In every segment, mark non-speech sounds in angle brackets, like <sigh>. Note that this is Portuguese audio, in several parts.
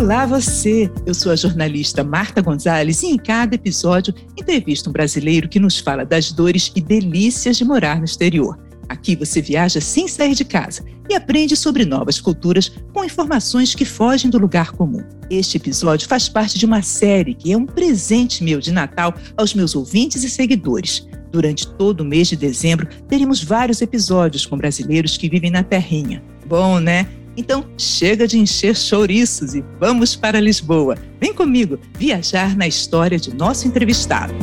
Olá você! Eu sou a jornalista Marta Gonzalez e em cada episódio entrevisto um brasileiro que nos fala das dores e delícias de morar no exterior. Aqui você viaja sem sair de casa e aprende sobre novas culturas com informações que fogem do lugar comum. Este episódio faz parte de uma série que é um presente meu de Natal aos meus ouvintes e seguidores. Durante todo o mês de dezembro, teremos vários episódios com brasileiros que vivem na terrinha. Bom, né? Então, chega de encher chouriços e vamos para Lisboa. Vem comigo viajar na história de nosso entrevistado.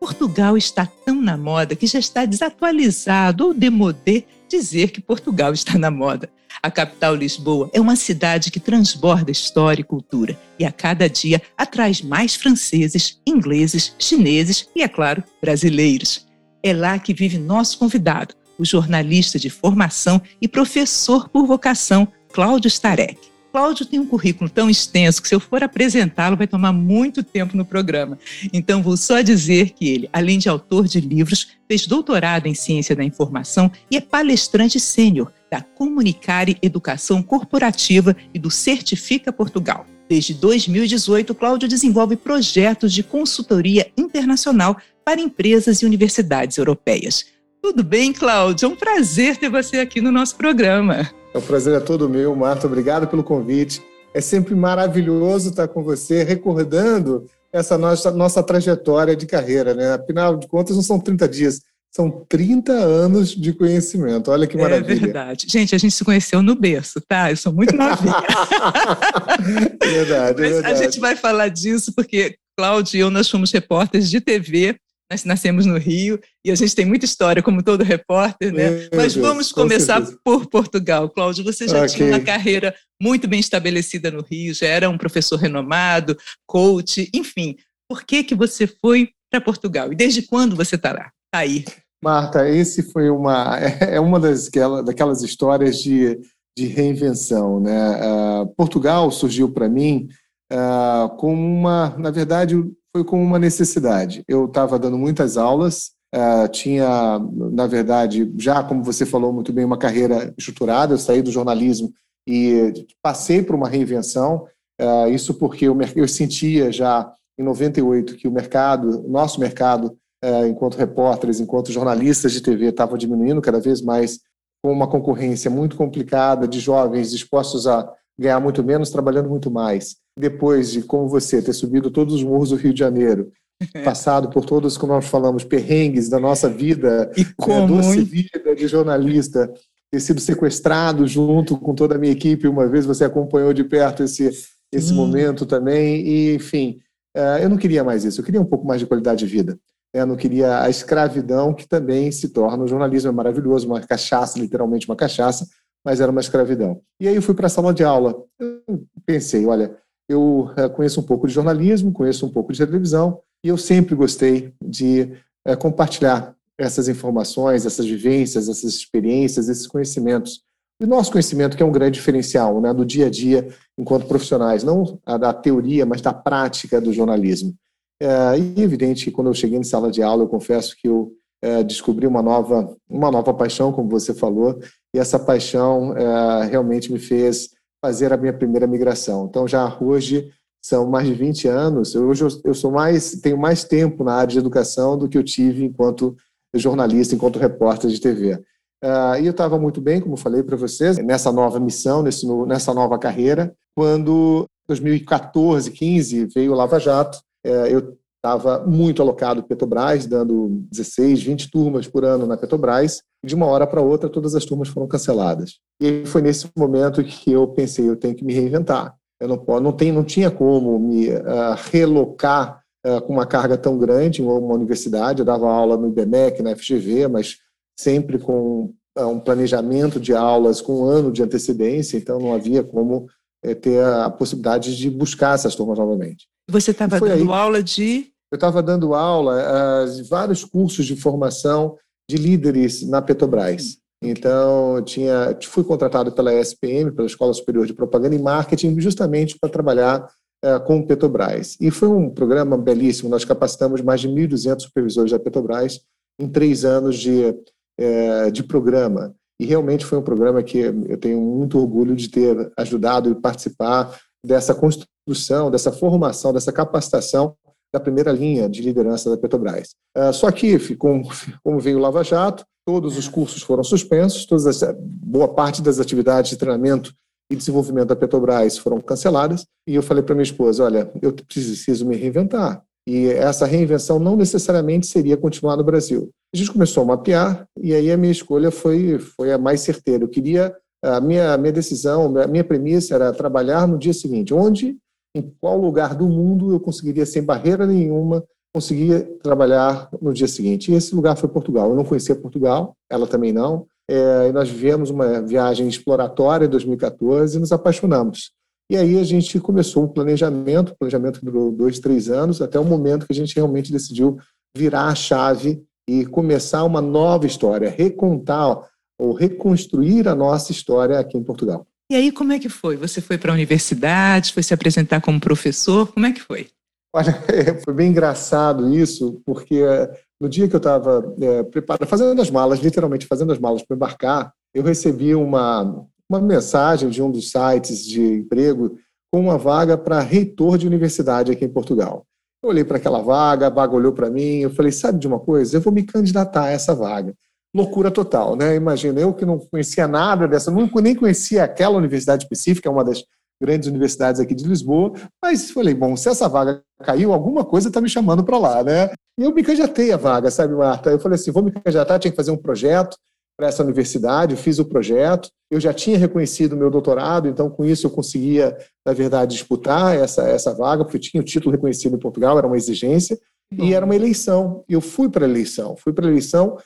Portugal está tão na moda que já está desatualizado ou demodé dizer que Portugal está na moda. A capital Lisboa é uma cidade que transborda história e cultura e a cada dia atrai mais franceses, ingleses, chineses e, é claro, brasileiros. É lá que vive nosso convidado, o jornalista de formação e professor por vocação, Cláudio Starek. Cláudio tem um currículo tão extenso que, se eu for apresentá-lo, vai tomar muito tempo no programa. Então, vou só dizer que ele, além de autor de livros, fez doutorado em ciência da informação e é palestrante sênior da Comunicare Educação Corporativa e do Certifica Portugal. Desde 2018, Cláudio desenvolve projetos de consultoria internacional para empresas e universidades europeias. Tudo bem, Cláudio? É um prazer ter você aqui no nosso programa. O prazer é todo meu, Marta. Obrigado pelo convite. É sempre maravilhoso estar com você, recordando essa nossa, nossa trajetória de carreira. Né? Afinal de contas, não são 30 dias, são 30 anos de conhecimento. Olha que maravilha. É verdade. Gente, a gente se conheceu no berço, tá? Eu sou muito novinha. <laughs> verdade, é verdade. A gente vai falar disso porque Cláudio e eu, nós fomos repórteres de TV nós nascemos no Rio e a gente tem muita história, como todo repórter, né? Meu Mas Deus, vamos começar por Portugal. Cláudio, você já okay. tinha uma carreira muito bem estabelecida no Rio, já era um professor renomado, coach, enfim. Por que, que você foi para Portugal? E desde quando você está lá? Tá aí. Marta, esse foi uma <laughs> é uma das daquelas histórias de, de reinvenção, né? Uh, Portugal surgiu para mim uh, como uma, na verdade, foi com uma necessidade. Eu estava dando muitas aulas, uh, tinha, na verdade, já como você falou muito bem, uma carreira estruturada. Eu saí do jornalismo e passei por uma reinvenção. Uh, isso porque eu, eu sentia já em 98 que o mercado, nosso mercado, uh, enquanto repórteres, enquanto jornalistas de TV, estava diminuindo cada vez mais, com uma concorrência muito complicada de jovens dispostos a ganhar muito menos, trabalhando muito mais depois de, como você, ter subido todos os morros do Rio de Janeiro, <laughs> passado por todos, como nós falamos, perrengues da nossa vida, e como, né, doce vida de jornalista, ter sido sequestrado junto com toda a minha equipe, uma vez você acompanhou de perto esse, esse hum. momento também, e enfim, uh, eu não queria mais isso, eu queria um pouco mais de qualidade de vida. Eu não queria a escravidão que também se torna. O jornalismo é maravilhoso, uma cachaça, literalmente uma cachaça, mas era uma escravidão. E aí eu fui para a sala de aula. Eu pensei, olha, eu é, conheço um pouco de jornalismo, conheço um pouco de televisão, e eu sempre gostei de é, compartilhar essas informações, essas vivências, essas experiências, esses conhecimentos. E nosso conhecimento, que é um grande diferencial né, do dia a dia enquanto profissionais, não da teoria, mas da prática do jornalismo. É, e evidente que quando eu cheguei em sala de aula, eu confesso que eu é, descobri uma nova, uma nova paixão, como você falou, e essa paixão é, realmente me fez fazer a minha primeira migração. Então, já hoje são mais de 20 anos. Hoje eu, sou mais, tenho mais tempo na área de educação do que eu tive enquanto jornalista, enquanto repórter de TV. Uh, ah, e eu estava muito bem, como falei para vocês, nessa nova missão, nesse, nessa nova carreira. Quando 2014, 15 veio o Lava Jato, uh, eu estava muito alocado Petrobras, dando 16, 20 turmas por ano na Petrobras. De uma hora para outra, todas as turmas foram canceladas. E foi nesse momento que eu pensei, eu tenho que me reinventar. Eu não, não, tem, não tinha como me uh, relocar uh, com uma carga tão grande em uma universidade. Eu dava aula no IBMEC, na FGV, mas sempre com uh, um planejamento de aulas com um ano de antecedência, então não havia como eh, ter a possibilidade de buscar essas turmas novamente. Você estava dando aí, aula de eu estava dando aula uh, de vários cursos de formação de líderes na Petrobras. Então, tinha, fui contratado pela ESPM, pela Escola Superior de Propaganda e Marketing, justamente para trabalhar é, com o Petrobras. E foi um programa belíssimo, nós capacitamos mais de 1.200 supervisores da Petrobras em três anos de, é, de programa. E realmente foi um programa que eu tenho muito orgulho de ter ajudado e participar dessa construção, dessa formação, dessa capacitação da primeira linha de liderança da Petrobras. Uh, só que, <laughs> como, veio o Lava Jato, todos os cursos foram suspensos, as, boa parte das atividades de treinamento e desenvolvimento da Petrobras foram canceladas, e eu falei para minha esposa, olha, eu preciso me reinventar, e essa reinvenção não necessariamente seria continuar no Brasil. A gente começou a mapear, e aí a minha escolha foi, foi a mais certeira. Eu queria, a minha, a minha decisão, a minha premissa era trabalhar no dia seguinte, onde em qual lugar do mundo eu conseguiria, sem barreira nenhuma, conseguir trabalhar no dia seguinte. E esse lugar foi Portugal. Eu não conhecia Portugal, ela também não. É, nós vivemos uma viagem exploratória em 2014 e nos apaixonamos. E aí a gente começou o planejamento, o planejamento durou dois, três anos, até o momento que a gente realmente decidiu virar a chave e começar uma nova história, recontar ou reconstruir a nossa história aqui em Portugal. E aí, como é que foi? Você foi para a universidade, foi se apresentar como professor? Como é que foi? Olha, <laughs> foi bem engraçado isso, porque eh, no dia que eu estava é, preparado, fazendo as malas, literalmente fazendo as malas para embarcar, eu recebi uma, uma mensagem de um dos sites de emprego com uma vaga para reitor de universidade aqui em Portugal. Eu olhei para aquela vaga, a vaga olhou para mim, eu falei, sabe de uma coisa? Eu vou me candidatar a essa vaga loucura total, né? Imagina, eu que não conhecia nada dessa, nunca nem conhecia aquela universidade específica, é uma das grandes universidades aqui de Lisboa, mas falei, bom, se essa vaga caiu, alguma coisa está me chamando para lá, né? E eu me candidatei a vaga, sabe, Marta? Eu falei assim, vou me candidatar, tinha que fazer um projeto para essa universidade, eu fiz o projeto, eu já tinha reconhecido o meu doutorado, então com isso eu conseguia, na verdade, disputar essa, essa vaga, porque eu tinha o título reconhecido em Portugal, era uma exigência, e era uma eleição. Eu fui para a eleição, fui para a eleição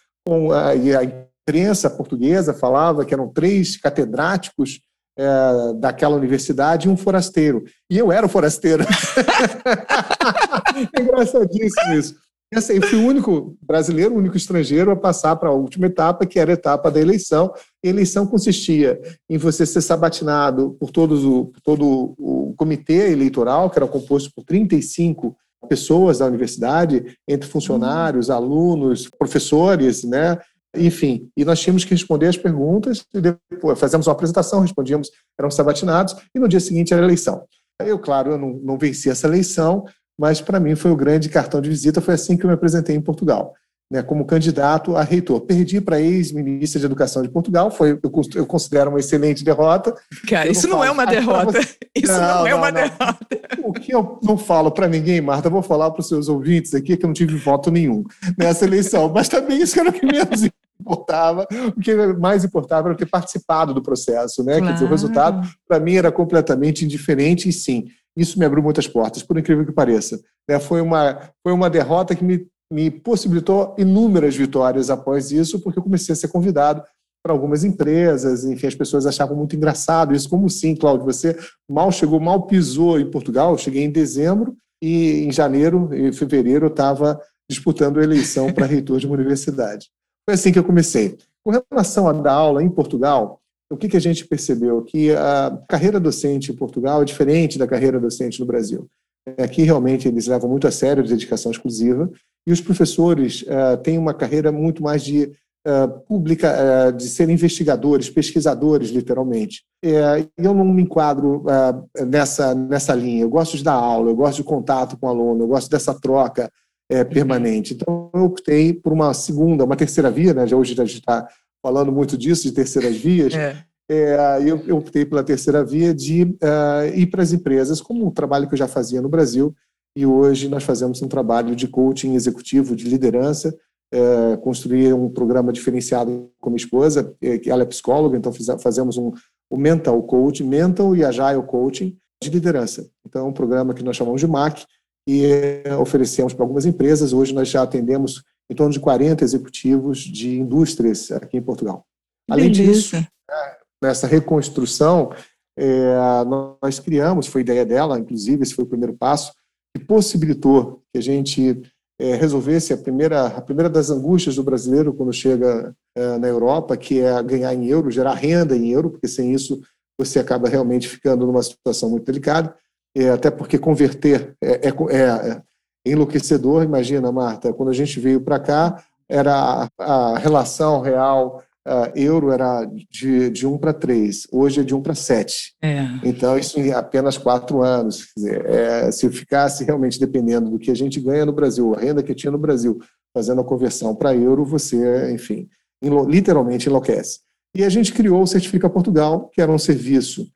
a, a imprensa portuguesa falava que eram três catedráticos é, daquela universidade e um forasteiro. E eu era o forasteiro. é <laughs> engraçadíssimo isso. E assim, eu fui o único brasileiro, o único estrangeiro a passar para a última etapa, que era a etapa da eleição. E a eleição consistia em você ser sabatinado por, todos o, por todo o comitê eleitoral, que era composto por 35 pessoas da universidade, entre funcionários, uhum. alunos, professores, né? Enfim, e nós tínhamos que responder as perguntas, e depois fazemos uma apresentação, respondíamos, eram sabatinados, e no dia seguinte era a eleição. Eu, claro, eu não, não venci essa eleição, mas para mim foi o grande cartão de visita, foi assim que eu me apresentei em Portugal né, como candidato a reitor. Perdi para ex-ministra de Educação de Portugal, foi, eu, eu, considero uma excelente derrota. Cara, isso não, não é uma derrota. Isso não, não é uma não. derrota. O que eu não falo para ninguém, Marta, vou falar para os seus ouvintes aqui que eu não tive voto nenhum nessa eleição, mas também isso era o que menos importava. O que mais importava era ter participado do processo, né? Claro. Quer dizer, o resultado, para mim, era completamente indiferente e sim, isso me abriu muitas portas, por incrível que pareça. Né? Foi, uma, foi uma derrota que me me possibilitou inúmeras vitórias após isso, porque eu comecei a ser convidado para algumas empresas, enfim, as pessoas achavam muito engraçado isso, como sim, Cláudio, você mal chegou, mal pisou em Portugal, eu cheguei em dezembro e em janeiro e fevereiro eu estava disputando a eleição para <laughs> reitor de uma universidade. Foi assim que eu comecei. Com relação à dar aula em Portugal, o que, que a gente percebeu? Que a carreira docente em Portugal é diferente da carreira docente no Brasil. Aqui realmente eles levam muito a sério a dedicação exclusiva e os professores uh, têm uma carreira muito mais de uh, pública, uh, de ser investigadores, pesquisadores, literalmente. eu não me enquadro nessa, nessa linha. Eu gosto de dar aula, eu gosto de contato com o aluno, eu gosto dessa troca permanente. Então, eu optei por uma segunda, uma terceira via, né? Já hoje a gente está falando muito disso, de terceiras vias. É. É, eu, eu, optei pela terceira via de uh, ir para as empresas, como um trabalho que eu já fazia no Brasil, e hoje nós fazemos um trabalho de coaching executivo, de liderança, é, construir um programa diferenciado com minha esposa, é, ela é psicóloga, então fazemos um, um mental coaching, mental e agile coaching de liderança. Então, é um programa que nós chamamos de MAC e é, oferecemos para algumas empresas. Hoje nós já atendemos em torno de 40 executivos de indústrias aqui em Portugal. Além disso, nessa reconstrução, é, nós criamos, foi ideia dela, inclusive, esse foi o primeiro passo, que possibilitou que a gente é, resolvesse a primeira, a primeira das angústias do brasileiro quando chega é, na Europa, que é ganhar em euro, gerar renda em euro, porque sem isso você acaba realmente ficando numa situação muito delicada, é, até porque converter é, é, é, é enlouquecedor. Imagina, Marta, quando a gente veio para cá, era a, a relação real uh, euro era de, de 1 para 3, hoje é de 1 para 7. É. Então, isso em apenas quatro anos. Dizer, é, se ficasse realmente dependendo do que a gente ganha no Brasil, a renda que tinha no Brasil, fazendo a conversão para euro, você, enfim, enlo, literalmente enlouquece. E a gente criou o Certifica Portugal, que era um serviço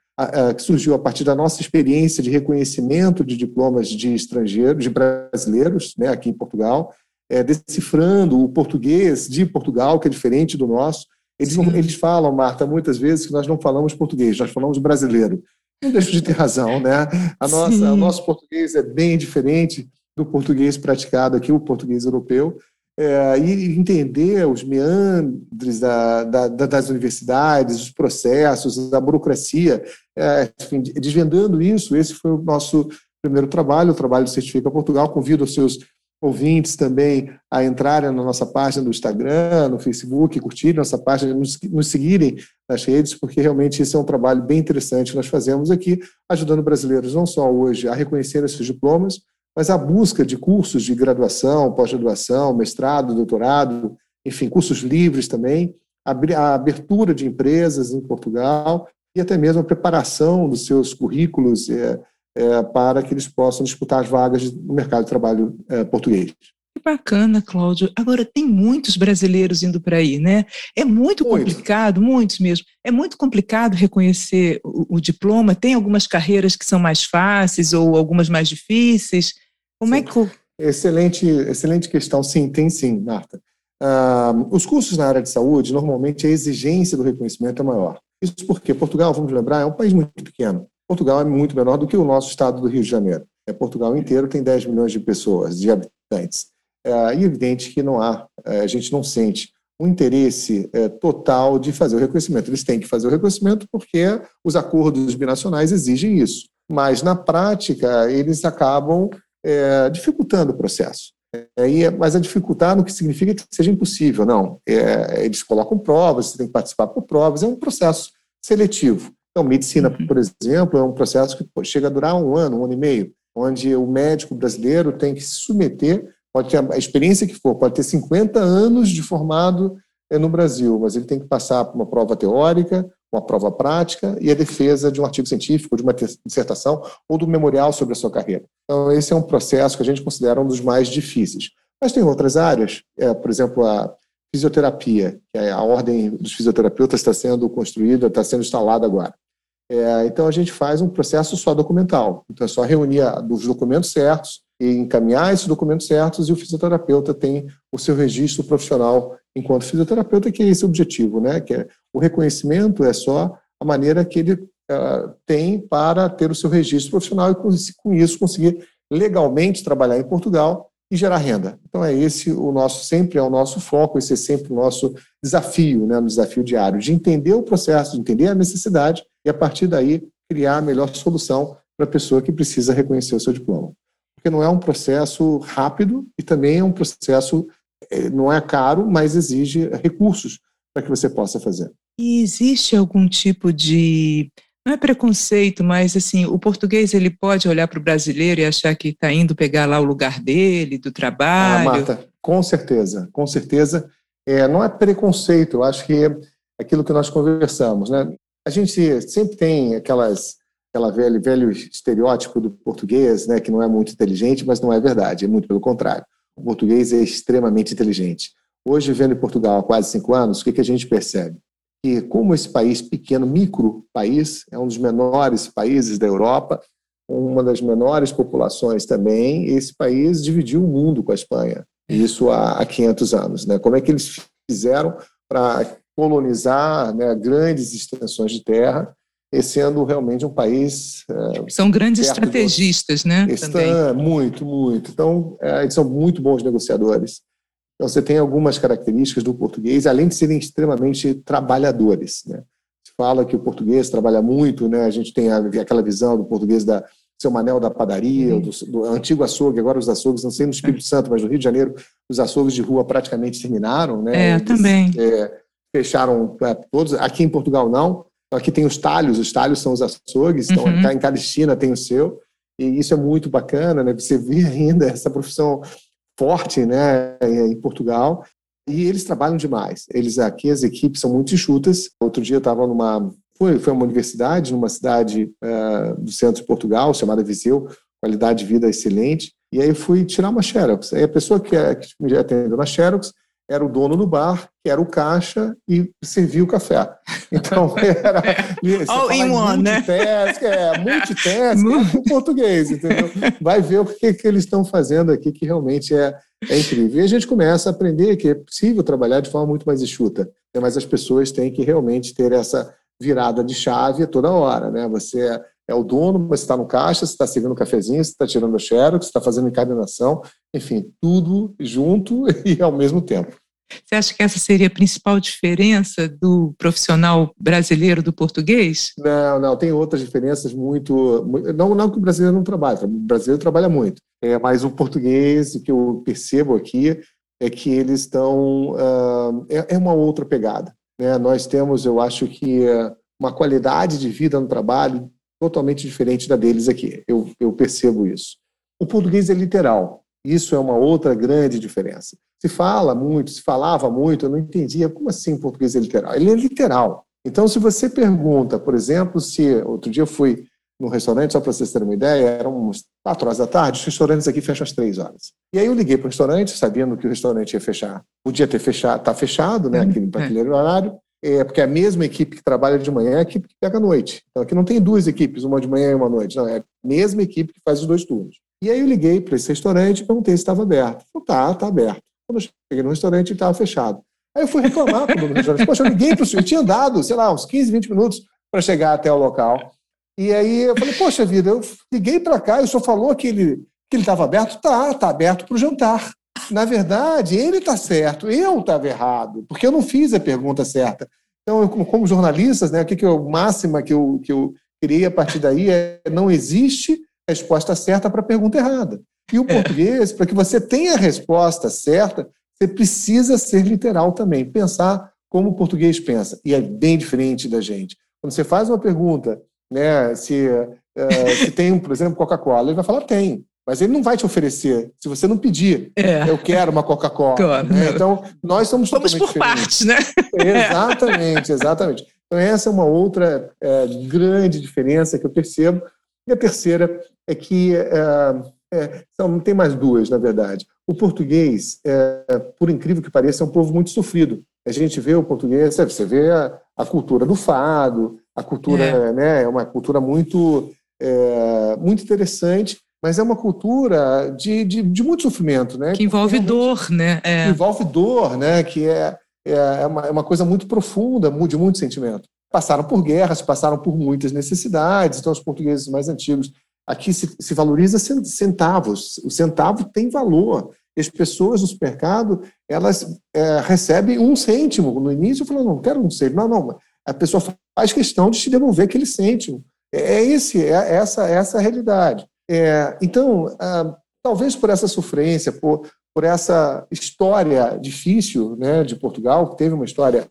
que surgiu a partir da nossa experiência de reconhecimento de diplomas de estrangeiros, de brasileiros, né, aqui em Portugal, é, decifrando o português de Portugal, que é diferente do nosso, eles, eles falam, Marta, muitas vezes que nós não falamos português, nós falamos brasileiro. Não deixo de ter razão, né? A nossa, o nosso português é bem diferente do português praticado aqui, o português europeu. É, e entender os meandres da, da, das universidades, os processos, a burocracia, é, enfim, desvendando isso, esse foi o nosso primeiro trabalho, o trabalho do Certifica Portugal. Convido os seus ouvintes também a entrarem na nossa página do Instagram, no Facebook, curtirem nossa página, nos, nos seguirem nas redes, porque realmente esse é um trabalho bem interessante que nós fazemos aqui, ajudando brasileiros não só hoje a reconhecer esses diplomas, mas a busca de cursos de graduação, pós-graduação, mestrado, doutorado, enfim, cursos livres também, a abertura de empresas em Portugal e até mesmo a preparação dos seus currículos é, é, para que eles possam disputar as vagas no mercado de trabalho é, português. Que bacana, Cláudio. Agora, tem muitos brasileiros indo para aí, né? É muito, muito, complicado, muitos mesmo. É muito complicado reconhecer o, o, diploma. Tem algumas carreiras que são mais fáceis ou algumas mais difíceis. Como é sim. é que. Excelente, excelente questão. Sim, tem sim, Marta. Uh, os cursos na área de saúde, normalmente a exigência do reconhecimento é maior. Isso porque Portugal, vamos lembrar, é um país muito pequeno. Portugal é muito menor do que o nosso estado do Rio de Janeiro. É, Portugal inteiro tem 10 milhões de pessoas, de habitantes. É, é evidente que não há, é, a gente não sente um interesse é, total de fazer o reconhecimento. Eles têm que fazer o reconhecimento porque os acordos binacionais exigem isso. Mas, na prática, eles acabam é, dificultando o processo. É, mas a dificultar no que significa que seja impossível, não. eles colocam provas, você tem que participar por provas, é um processo seletivo. Então, medicina, uhum. por exemplo, é um processo que chega a durar um ano, um ano e meio, onde o médico brasileiro tem que se submeter, pode ter a experiência que for, pode ter 50 anos de formado eh, no Brasil, mas ele tem que passar por uma prova teórica, uma prova prática e a defesa de um artigo científico, de uma dissertação ou do memorial sobre a sua carreira. Então, esse é um processo que a gente considera um dos mais difíceis. Mas tem outras áreas, é, por exemplo, a fisioterapia, que é a ordem dos fisioterapeutas está sendo construída, está sendo instalada agora. É, então, a gente faz um processo só documental. Então, é só reunir os documentos certos e encaminhar esses documentos certos e o fisioterapeuta tem o seu registro profissional enquanto fisioterapeuta, que é esse o objetivo, né? Que é, o reconhecimento é só a maneira que ele uh, tem para ter o seu registro profissional e, com isso, conseguir legalmente trabalhar em Portugal e gerar renda. Então é esse o nosso sempre é o nosso foco, esse é sempre o nosso desafio, né, no desafio diário de entender o processo, de entender a necessidade e a partir daí criar a melhor solução para a pessoa que precisa reconhecer o seu diploma. Porque não é um processo rápido e também é um processo é, não é caro, mas exige recursos para que você possa fazer. E existe algum tipo de não é preconceito, mas assim, o português ele pode olhar para o brasileiro e achar que está indo pegar lá o lugar dele, do trabalho. Ah, Marta, com certeza, com certeza. É, não é preconceito, eu acho que é aquilo que nós conversamos, né? A gente sempre tem aquelas, aquela velho, velho estereótipo do português, né, que não é muito inteligente, mas não é verdade, é muito pelo contrário. O português é extremamente inteligente. Hoje, vendo em Portugal há quase cinco anos, o que, que a gente percebe? Que, como esse país pequeno, micro país, é um dos menores países da Europa, uma das menores populações também, esse país dividiu o mundo com a Espanha, isso há 500 anos. Né? Como é que eles fizeram para colonizar né, grandes extensões de terra, sendo realmente um país. É, são grandes estrategistas, né? Estão, muito, muito. Então, é, eles são muito bons negociadores. Então, você tem algumas características do português, além de serem extremamente trabalhadores. Né? Se fala que o português trabalha muito, né? a gente tem aquela visão do português da seu Manel da padaria, uhum. do, do, antigo açougue, agora os açougues, não sei no Espírito é. Santo, mas no Rio de Janeiro, os açougues de rua praticamente terminaram, né? É, Eles, também. É, fecharam é, todos, aqui em Portugal não, aqui tem os talhos, os talhos são os açougues, então uhum. em cada esquina tem o seu, e isso é muito bacana, né? Você vê <laughs> ainda essa profissão forte, né, em Portugal, e eles trabalham demais. Eles aqui, as equipes são muito enxutas. Outro dia eu estava numa foi, foi uma universidade, numa cidade uh, do centro de Portugal, chamada Viseu, qualidade de vida excelente. E aí fui tirar uma Xerox. Aí a pessoa que, é, que me atendeu na Xerox era o dono do bar, que era o caixa e servia o café. Então, <laughs> era... <laughs> All in one, né? É, multitask, é, em português, entendeu? Vai ver o que, que eles estão fazendo aqui, que realmente é, é incrível. E a gente começa a aprender que é possível trabalhar de forma muito mais enxuta, né? mas as pessoas têm que realmente ter essa virada de chave toda hora, né? Você é, o dono, mas está no caixa, você está servindo um cafezinho, você está tirando o xerox, você está fazendo encadenação, enfim, tudo junto <laughs> e ao mesmo tempo. Você acha que essa seria a principal diferença do profissional brasileiro do português? Não, não, tem outras diferenças muito. Não, não que o brasileiro não trabalhe, o brasileiro trabalha muito, é, mas o português, o que eu percebo aqui, é que eles estão. Uh, é, é uma outra pegada. Né? Nós temos, eu acho que, uma qualidade de vida no trabalho totalmente diferente da deles aqui. Eu, eu percebo isso. O português é literal. Isso é uma outra grande diferença. Se fala muito, se falava muito, eu não entendia como assim português é literal. Ele é literal. Então, se você pergunta, por exemplo, se outro dia eu fui no restaurante, só para vocês terem uma ideia, eram umas quatro horas da tarde, os restaurantes aqui fecham às três horas. E aí eu liguei para o restaurante, sabendo que o restaurante ia fechar. Podia ter fechado, tá fechado, né, aquele, para aquele horário, é, porque a mesma equipe que trabalha de manhã é a equipe que pega à noite. Então aqui não tem duas equipes, uma de manhã e uma à noite, não, é a mesma equipe que faz os dois turnos. E aí eu liguei para esse restaurante e perguntei se estava aberto. Falei, tá, tá aberto. Quando eu cheguei no restaurante, ele estava fechado. Aí eu fui reclamar para o restaurante. Poxa, eu liguei para o senhor, tinha andado, sei lá, uns 15, 20 minutos para chegar até o local. E aí eu falei, poxa vida, eu liguei para cá e o senhor falou que ele que ele estava aberto? Tá, está aberto para o jantar. Na verdade, ele está certo, eu estava errado, porque eu não fiz a pergunta certa. Então, eu, como jornalistas, né, o que, que eu, máxima que eu, que eu criei a partir daí é não existe resposta certa para a pergunta errada. E o é. português, para que você tenha a resposta certa, você precisa ser literal também, pensar como o português pensa. E é bem diferente da gente. Quando você faz uma pergunta né? Se, uh, se tem, por exemplo, Coca-Cola, ele vai falar tem. Mas ele não vai te oferecer se você não pedir. É. Eu quero uma Coca-Cola. Claro. Né? Então, nós somos Vamos por partes, né? <laughs> Exatamente, exatamente. Então, essa é uma outra é, grande diferença que eu percebo. E a terceira é que é, é, não tem mais duas, na verdade. O português, é, por incrível que pareça, é um povo muito sofrido. A gente vê o português, você vê a, a cultura do fado, a cultura é, né, é uma cultura muito, é, muito interessante, mas é uma cultura de, de, de muito sofrimento, né? Que envolve dor, né? É. envolve dor, né? Que é, é, é, uma, é uma coisa muito profunda, de muito sentimento. Passaram por guerras, passaram por muitas necessidades, então os portugueses mais antigos aqui se, se valoriza centavos. O centavo tem valor. As pessoas no supermercado, elas é, recebem um cêntimo. No início falei, não, quero um cêntimo. Não, não, a pessoa faz questão de te devolver aquele cêntimo. É, é esse, é essa, essa a realidade. É, então, ah, talvez por essa sofrência, por, por essa história difícil né, de Portugal, que teve uma história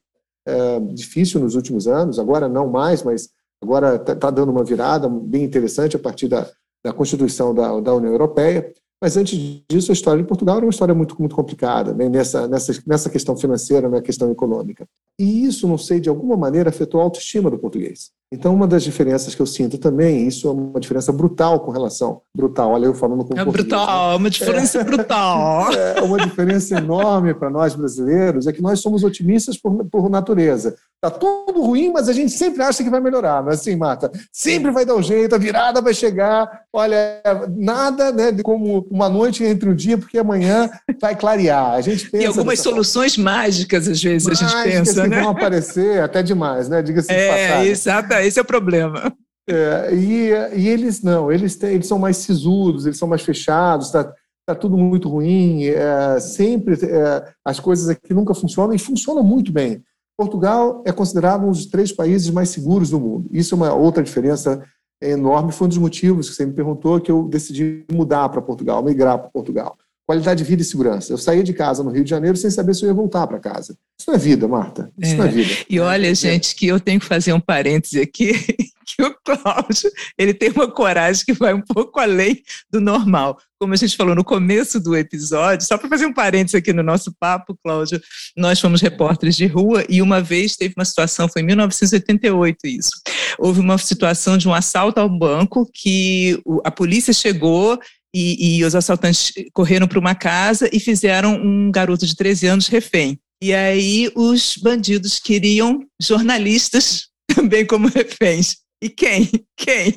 é, difícil nos últimos anos, agora não mais, mas agora está tá dando uma virada bem interessante a partir da, da Constituição da, da União Europeia. Mas antes disso, a história de Portugal era uma história muito, muito complicada, né? nessa, nessa, nessa questão financeira, na questão econômica. E isso, não sei, de alguma maneira afetou a autoestima do português. Então, uma das diferenças que eu sinto também, isso é uma diferença brutal com relação. Brutal, olha eu falando com É brutal, né? uma diferença é, brutal. <laughs> É uma diferença enorme para nós brasileiros, é que nós somos otimistas por, por natureza. Está tudo ruim, mas a gente sempre acha que vai melhorar. Mas assim, Marta, sempre vai dar um jeito, a virada vai chegar. Olha, nada né, como uma noite entre o dia, porque amanhã vai clarear. A gente pensa. E algumas soluções forma. mágicas, às vezes, mágicas a gente pensa. Que né? vão aparecer até demais, né? Diga-se é, exato, esse é o problema. É, e, e eles não, eles, têm, eles são mais sisudos, eles são mais fechados, está tá tudo muito ruim, é, sempre é, as coisas aqui nunca funcionam e funcionam muito bem. Portugal é considerado um dos três países mais seguros do mundo. Isso é uma outra diferença enorme. Foi um dos motivos que você me perguntou que eu decidi mudar para Portugal, migrar para Portugal. Qualidade de vida e segurança. Eu saí de casa no Rio de Janeiro sem saber se eu ia voltar para casa. Isso não é vida, Marta. Isso é. não é vida. E olha, é. gente, que eu tenho que fazer um parêntese aqui, <laughs> que o Cláudio, ele tem uma coragem que vai um pouco além do normal. Como a gente falou no começo do episódio, só para fazer um parêntese aqui no nosso papo, Cláudio, nós fomos repórteres de rua e uma vez teve uma situação, foi em 1988 isso, houve uma situação de um assalto ao banco que a polícia chegou e, e os assaltantes correram para uma casa e fizeram um garoto de 13 anos refém. E aí os bandidos queriam jornalistas <laughs> também como reféns. E quem? Quem?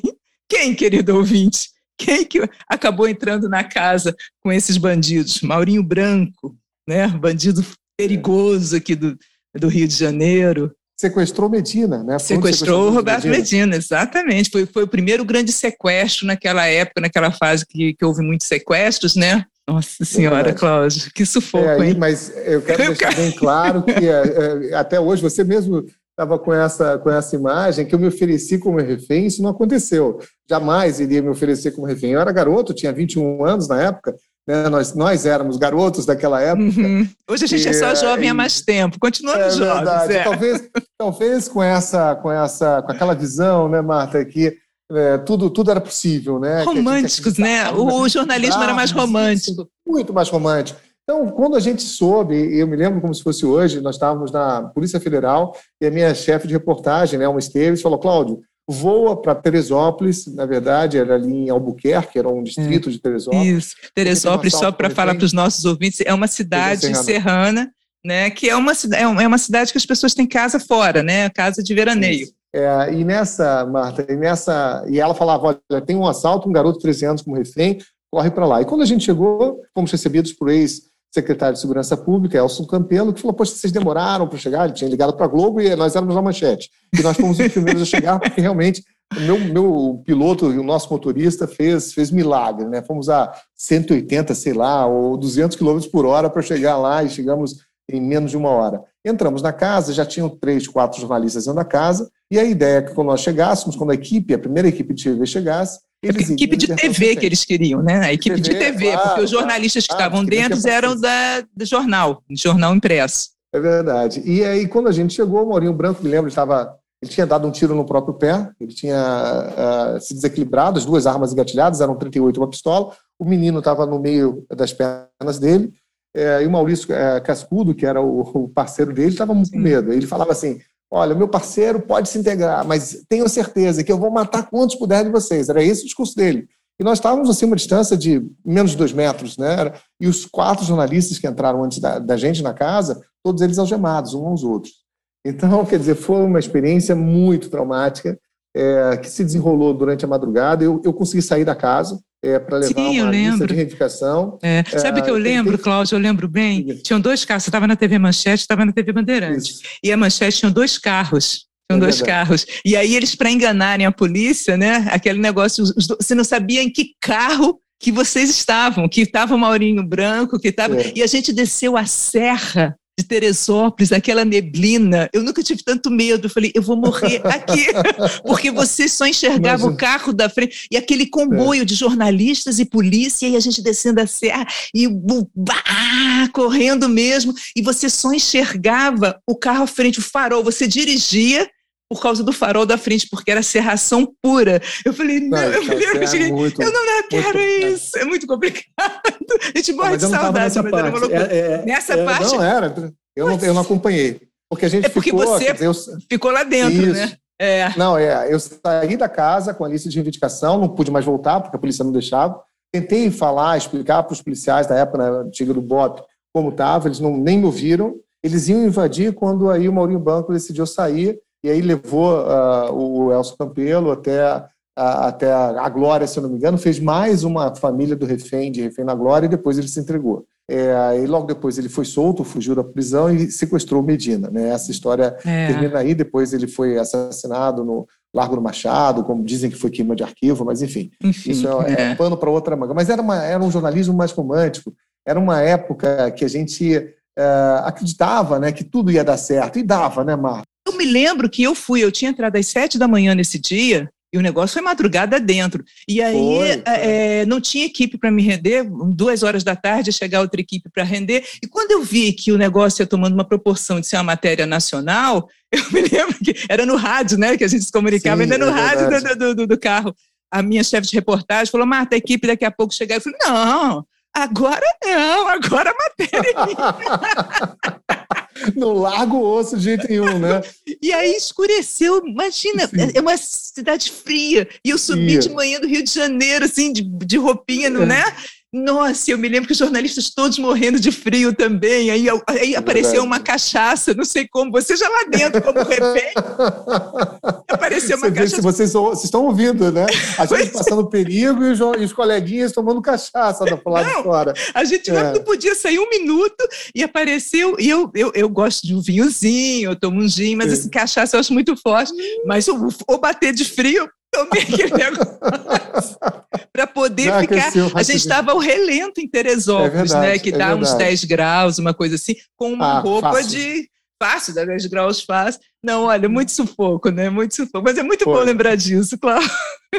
Quem, querido ouvinte? Quem que acabou entrando na casa com esses bandidos? Maurinho Branco, né? Bandido perigoso aqui do, do Rio de Janeiro sequestrou Medina, né? Sequestrou o Roberto Medina. Medina. exatamente. Foi, foi o primeiro grande sequestro naquela época, naquela fase que, que houve muitos sequestros, né? Nossa Senhora, Cláudio, que sufoco, é, hein? Mas eu quero eu deixar bem claro que é, é, até hoje você mesmo estava com essa, com essa imagem que eu me ofereci como refém, isso não aconteceu. Jamais iria me oferecer como refém. Eu era garoto, tinha 21 anos na época, né? Nós, nós éramos garotos daquela época. Uhum. Hoje a gente e, é só jovem e, há mais tempo, continuando é jovens. É. Talvez, talvez com essa, com essa, com aquela visão, né, Marta, que é, tudo, tudo era possível, né? Românticos, né? O jornalismo era mais romântico. Muito mais romântico. Então, quando a gente soube, eu me lembro como se fosse hoje, nós estávamos na Polícia Federal e a minha chefe de reportagem, né, uma Esteves, falou: Cláudio, voa para Teresópolis, na verdade, era ali em Albuquerque, era um distrito é. de Teresópolis. Isso, Teresópolis, só para falar para os nossos ouvintes, é uma cidade serrana. serrana, né, que é uma, é, é uma cidade que as pessoas têm casa fora, né, casa de veraneio. É, e nessa, Marta, e nessa, e ela falava, olha, tem um assalto, um garoto de 13 anos como refém, corre para lá. E quando a gente chegou, fomos recebidos por ex secretário de Segurança Pública, Elson Campelo, que falou: Poxa, vocês demoraram para chegar. Ele tinha ligado para a Globo e nós éramos na manchete. E nós fomos os primeiros a chegar, porque realmente o meu, meu piloto e o nosso motorista fez, fez milagre, né? Fomos a 180, sei lá, ou 200 km por hora para chegar lá e chegamos em menos de uma hora. Entramos na casa, já tinham três, quatro jornalistas dentro da casa, e a ideia é que quando nós chegássemos, quando a equipe, a primeira equipe de TV chegasse, é a equipe de TV que eles queriam, né? A equipe TV, de TV, claro, porque os jornalistas que estavam dentro eram da, do jornal, jornal impresso. É verdade. E aí, quando a gente chegou, o Maurinho Branco, me lembro, ele, estava, ele tinha dado um tiro no próprio pé, ele tinha uh, se desequilibrado, as duas armas engatilhadas, eram 38 e uma pistola, o menino estava no meio das pernas dele, é, e o Maurício é, Cascudo, que era o, o parceiro dele, estava com medo. Ele falava assim: Olha, meu parceiro pode se integrar, mas tenho certeza que eu vou matar quantos puder de vocês. Era esse o discurso dele. E nós estávamos assim, uma distância de menos de dois metros, né? E os quatro jornalistas que entraram antes da, da gente na casa, todos eles algemados, uns aos outros. Então, quer dizer, foi uma experiência muito traumática é, que se desenrolou durante a madrugada. Eu, eu consegui sair da casa, é, para levar Sim, uma lista de reivindicação. É. Sabe o é, que eu lembro, Cláudio? Eu lembro bem. Tinham dois carros. Você estava na TV Manchete, estava na TV Bandeirantes. Isso. E a Manchete tinha dois carros. Tinham é dois carros. E aí eles, para enganarem a polícia, né? Aquele negócio, você não sabia em que carro que vocês estavam, que estava o Maurinho Branco, que estava. É. E a gente desceu a serra de Teresópolis, aquela neblina, eu nunca tive tanto medo. Eu falei, eu vou morrer aqui, <laughs> porque você só enxergava Imagina. o carro da frente e aquele comboio é. de jornalistas e polícia, e a gente descendo a serra e bah, correndo mesmo, e você só enxergava o carro à frente, o farol. Você dirigia por causa do farol da frente, porque era serração pura. Eu falei, não, não <laughs> eu, falei, eu, é muito, eu não, não quero muito, isso, é muito complicado. <laughs> A gente morre de saudade, nessa mas parte. era É, é, nessa é, parte. Não era, eu não, eu não acompanhei. Porque a gente é porque ficou, você dizer, eu, ficou lá dentro, né? isso. né? É. Não, é, eu saí da casa com a lista de reivindicação, não pude mais voltar, porque a polícia não deixava. Tentei falar, explicar para os policiais da época, na antiga do BOP, como estava, eles não, nem me ouviram. Eles iam invadir quando aí o Maurinho Banco decidiu sair e aí levou uh, o Elcio Campelo até, uh, até a Glória, se eu não me engano, fez mais uma família do refém, de refém na Glória, e depois ele se entregou. É, e logo depois ele foi solto, fugiu da prisão e sequestrou Medina. Né? Essa história é. termina aí, depois ele foi assassinado no Largo do Machado, como dizem que foi queima de arquivo, mas enfim, enfim isso é, é. é pano para outra manga. Mas era, uma, era um jornalismo mais romântico, era uma época que a gente uh, acreditava né, que tudo ia dar certo, e dava, né, Marco? Eu me lembro que eu fui, eu tinha entrado às sete da manhã nesse dia, E o negócio foi madrugada dentro. E aí foi, foi. É, não tinha equipe para me render, duas horas da tarde chegar outra equipe para render. E quando eu vi que o negócio ia tomando uma proporção de ser uma matéria nacional, <laughs> eu me lembro que era no rádio, né? Que a gente se comunicava Sim, ainda no é rádio do, do, do, carro. A minha chefe de reportagem falou: Marta, a equipe daqui a pouco chegar. Eu falei: não, agora não, agora a matéria. <laughs> Não largo o osso de jeito nenhum, né? E aí escureceu, imagina, Sim. é uma cidade fria. E eu subi de manhã do Rio de Janeiro, assim, de, de roupinha, é. né? Nossa, eu me lembro que os jornalistas todos morrendo de frio também. Aí, aí é apareceu uma cachaça, não sei como, você já lá dentro, como refém. <laughs> apareceu uma você cachaça. Vocês, vocês, estão ouvindo, né? A gente passando perigo e os, e os, coleguinhas tomando cachaça da lado de fora. A gente é. não podia sair um minuto e apareceu. E eu, eu, eu gosto de um vinhozinho, eu tomo um gin, mas assim, cachaça eu acho muito forte. Mas o, o bater de frio, tomei aquele <laughs> negócio para poder Já ficar. A gente estava ao relento em Teresópolis, é verdade, né? Que é dá uns 10 graus, uma coisa assim, com uma ah, roupa fácil. de. Fácil, dá 10 graus fácil. Não, olha, muito sufoco, né? Muito sufoco. Mas é muito bom lembrar disso, claro.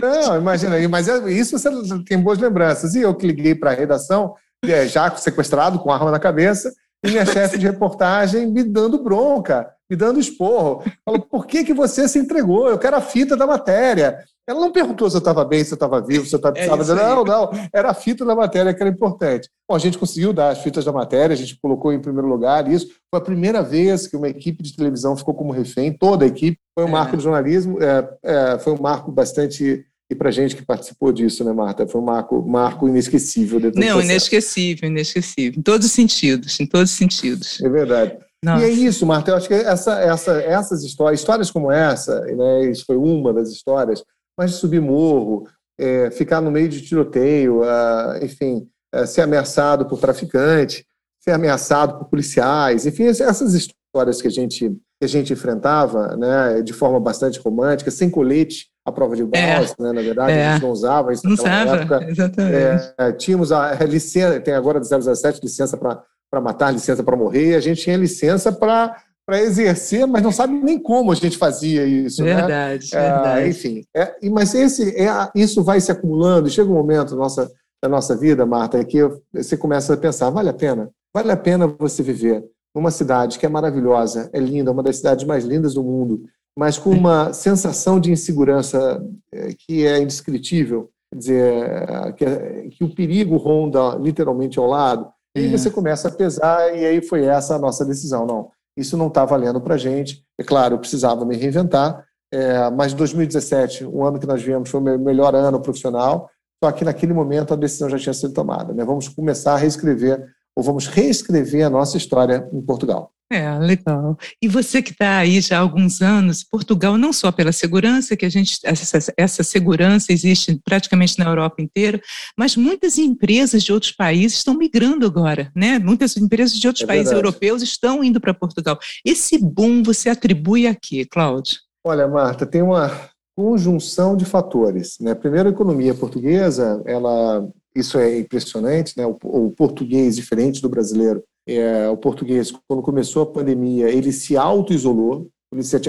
Não, imagina aí, mas é, isso você tem boas lembranças. E eu que liguei para a redação, é, já sequestrado, com arma na cabeça, e minha <laughs> chefe de reportagem me dando bronca me dando esporro. Falou, por que, que você se entregou? Eu quero a fita da matéria. Ela não perguntou se eu estava bem, se eu estava vivo, se eu estava... É não, não, era a fita da matéria que era importante. Bom, a gente conseguiu dar as fitas da matéria, a gente colocou em primeiro lugar isso. Foi a primeira vez que uma equipe de televisão ficou como refém, toda a equipe. Foi um é. marco do jornalismo, é, é, foi um marco bastante e para gente que participou disso, né, Marta? Foi um marco, marco inesquecível. Não, inesquecível, inesquecível, em todos os sentidos, em todos os sentidos. É verdade. Nossa. E é isso, Marta. Eu acho que essa, essa, essas histórias, histórias como essa, né, isso foi uma das histórias, mas de subir morro, é, ficar no meio de tiroteio, uh, enfim, uh, ser ameaçado por traficante, ser ameaçado por policiais, enfim, essas histórias que a gente, que a gente enfrentava né, de forma bastante romântica, sem colete à prova de balas, é. né, na verdade, é. a gente não usava isso não usava, época. <laughs> Exatamente. É, tínhamos a, a licença, tem agora do 017 licença para para matar, licença para morrer, a gente tinha licença para para exercer, mas não sabe nem como a gente fazia isso. Verdade, né? verdade. É, enfim, é, mas esse, é, isso vai se acumulando, chega um momento da nossa, da nossa vida, Marta, que você começa a pensar, vale a pena? Vale a pena você viver numa cidade que é maravilhosa, é linda, uma das cidades mais lindas do mundo, mas com uma sensação de insegurança é, que é indescritível, quer dizer, que, é, que o perigo ronda literalmente ao lado, e é. você começa a pesar, e aí foi essa a nossa decisão. Não, isso não está valendo para a gente. É claro, eu precisava me reinventar, é, mas 2017, o ano que nós vimos, foi o melhor ano profissional, só que naquele momento a decisão já tinha sido tomada. Né? Vamos começar a reescrever, ou vamos reescrever a nossa história em Portugal. É, legal. E você que está aí já há alguns anos, Portugal, não só pela segurança, que a gente, essa, essa, segurança existe praticamente na Europa inteira, mas muitas empresas de outros países estão migrando agora, né? Muitas empresas de outros é países verdade. europeus estão indo para Portugal. Esse boom você atribui a quê, Cláudio? Olha, Marta, tem uma conjunção de fatores. Né? Primeiro, a economia portuguesa, ela, isso é impressionante, né? o, o português, diferente do brasileiro, é, o português, quando começou a pandemia, ele se auto-isolou.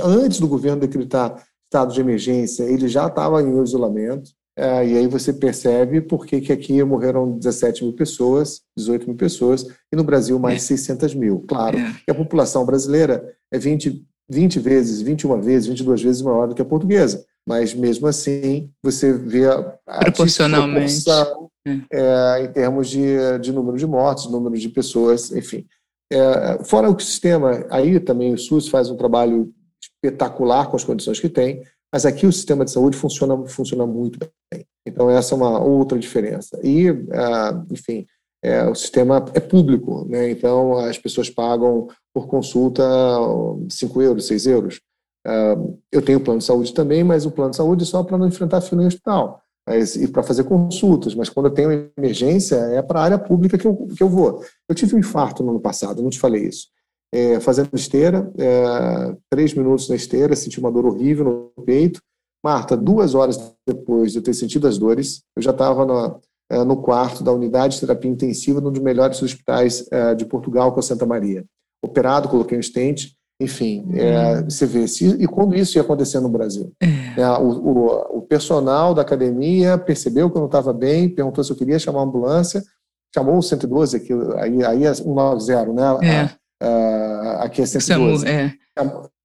Antes do governo decretar estado de emergência, ele já estava em isolamento. É, e aí você percebe por que, aqui morreram 17 mil pessoas, 18 mil pessoas, e no Brasil mais é. 600 mil. Claro é. que a população brasileira é 20, 20 vezes, 21 vezes, 22 vezes maior do que a portuguesa. Mas mesmo assim, você vê a, a proporcionalmente é, em termos de, de número de mortes, número de pessoas, enfim. É, fora o sistema, aí também o SUS faz um trabalho espetacular com as condições que tem, mas aqui o sistema de saúde funciona, funciona muito bem. Então, essa é uma outra diferença. E, é, enfim, é, o sistema é público, né? então as pessoas pagam por consulta 5 euros, 6 euros. É, eu tenho plano de saúde também, mas o plano de saúde é só para não enfrentar fila em hospital e para fazer consultas, mas quando eu tenho emergência é para a área pública que eu, que eu vou. Eu tive um infarto no ano passado, não te falei isso. É, fazendo esteira, é, três minutos na esteira, senti uma dor horrível no peito. Marta, duas horas depois de eu ter sentido as dores, eu já estava no, é, no quarto da unidade de terapia intensiva, num dos melhores hospitais é, de Portugal, que é o Santa Maria. Operado, coloquei um estente, enfim, é, hum. você vê. Se, e quando isso ia acontecer no Brasil? É. É, o, o, o, personal da academia percebeu que eu não estava bem, perguntou se eu queria chamar uma ambulância, chamou o 112, aqui, aí, aí é 190, né? É. A, a, aqui é 112. SAMU, é.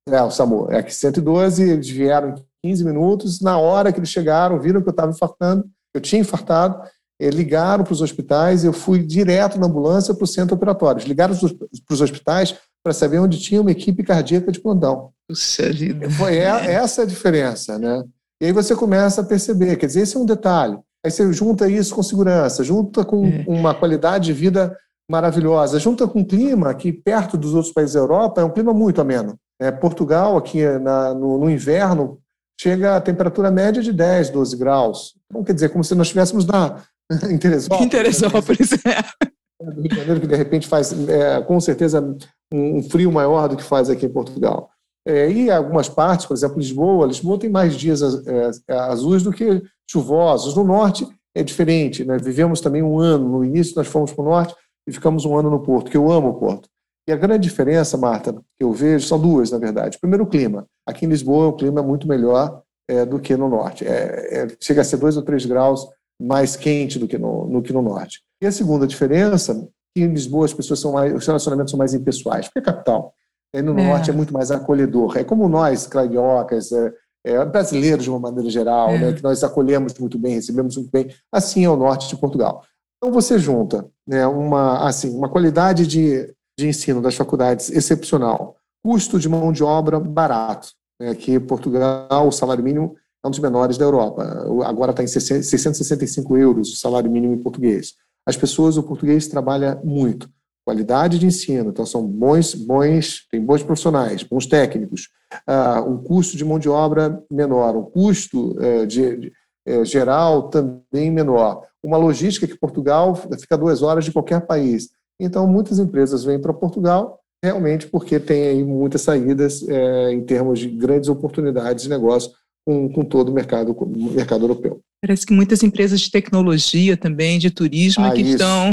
É, o SAMU. É aqui 112, eles vieram em 15 minutos, na hora que eles chegaram, viram que eu estava infartando, eu tinha infartado, ligaram para os hospitais, eu fui direto na ambulância para o centro operatório. Ligaram para os hospitais para saber onde tinha uma equipe cardíaca de plantão. Puxa vida. Foi essa a diferença, né? E aí você começa a perceber, quer dizer, esse é um detalhe. Aí você junta isso com segurança, junta com é. uma qualidade de vida maravilhosa, junta com um clima que perto dos outros países da Europa é um clima muito ameno. É, Portugal, aqui na, no, no, inverno, chega a temperatura média de 10, 12 graus. Então, quer dizer, como se nós estivéssemos na, <laughs> em Teresópolis. Em Teresópolis, é. Do Rio de Janeiro, que de repente faz, é, com certeza, um, frio maior do que faz aqui em Portugal. É, e algumas partes, por exemplo, Lisboa, Lisboa tem mais dias é, azuis do que chuvosos. No norte é diferente, né? Vivemos também um ano, no início nós fomos para o norte e ficamos um ano no Porto, que eu amo o Porto. E a grande diferença, Marta, que eu vejo, são duas, na verdade. Primeiro, o clima. Aqui em Lisboa, o clima é muito melhor é, do que no norte. É, é, chega a ser dois ou três graus mais quente do que no, no, que no norte. E a segunda diferença, que em Lisboa as pessoas são mais, os relacionamentos são mais impessoais, porque é capital. E no é. norte é muito mais acolhedor. É como nós, cariocas, é, é, brasileiros de uma maneira geral, é. né, que nós acolhemos muito bem, recebemos muito bem. Assim é o norte de Portugal. Então você junta né, uma, assim, uma qualidade de de ensino das faculdades excepcional, custo de mão de obra barato. Né? Aqui em Portugal, o salário mínimo é um dos menores da Europa. Agora está em 665 euros o salário mínimo em português. As pessoas, o português trabalha muito. Qualidade de ensino, então são bons, bons, tem bons profissionais, bons técnicos. Uh, um custo de mão de obra menor, um custo uh, de, de uh, geral também menor. Uma logística que Portugal fica duas horas de qualquer país. Então, muitas empresas vêm para Portugal realmente porque tem aí muitas saídas é, em termos de grandes oportunidades de negócio com, com todo o mercado, o mercado europeu. Parece que muitas empresas de tecnologia também, de turismo, ah, que isso. estão.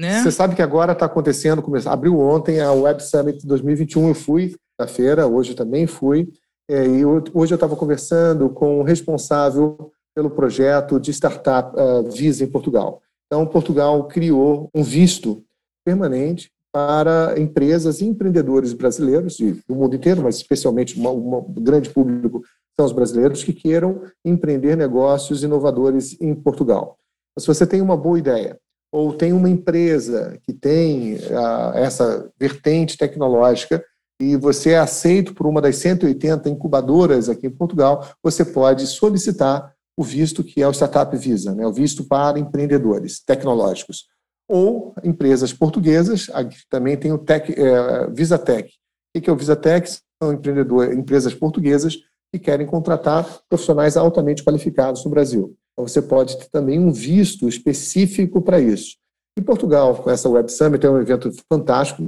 Né? Você sabe que agora está acontecendo, começou, abriu ontem a Web Summit 2021, eu fui na feira, hoje também fui, é, e hoje eu estava conversando com o responsável pelo projeto de startup uh, Visa em Portugal. Então, Portugal criou um visto permanente para empresas e empreendedores brasileiros e do mundo inteiro, mas especialmente um grande público são os brasileiros que queiram empreender negócios inovadores em Portugal. Se você tem uma boa ideia ou tem uma empresa que tem uh, essa vertente tecnológica e você é aceito por uma das 180 incubadoras aqui em Portugal, você pode solicitar o visto que é o Startup Visa, né, o visto para empreendedores tecnológicos ou empresas portuguesas, também tem o Tech, é, VisaTech. O que é o VisaTech? São empreendedores, empresas portuguesas que querem contratar profissionais altamente qualificados no Brasil. Então, você pode ter também um visto específico para isso. E Portugal, com essa Web Summit, é um evento fantástico,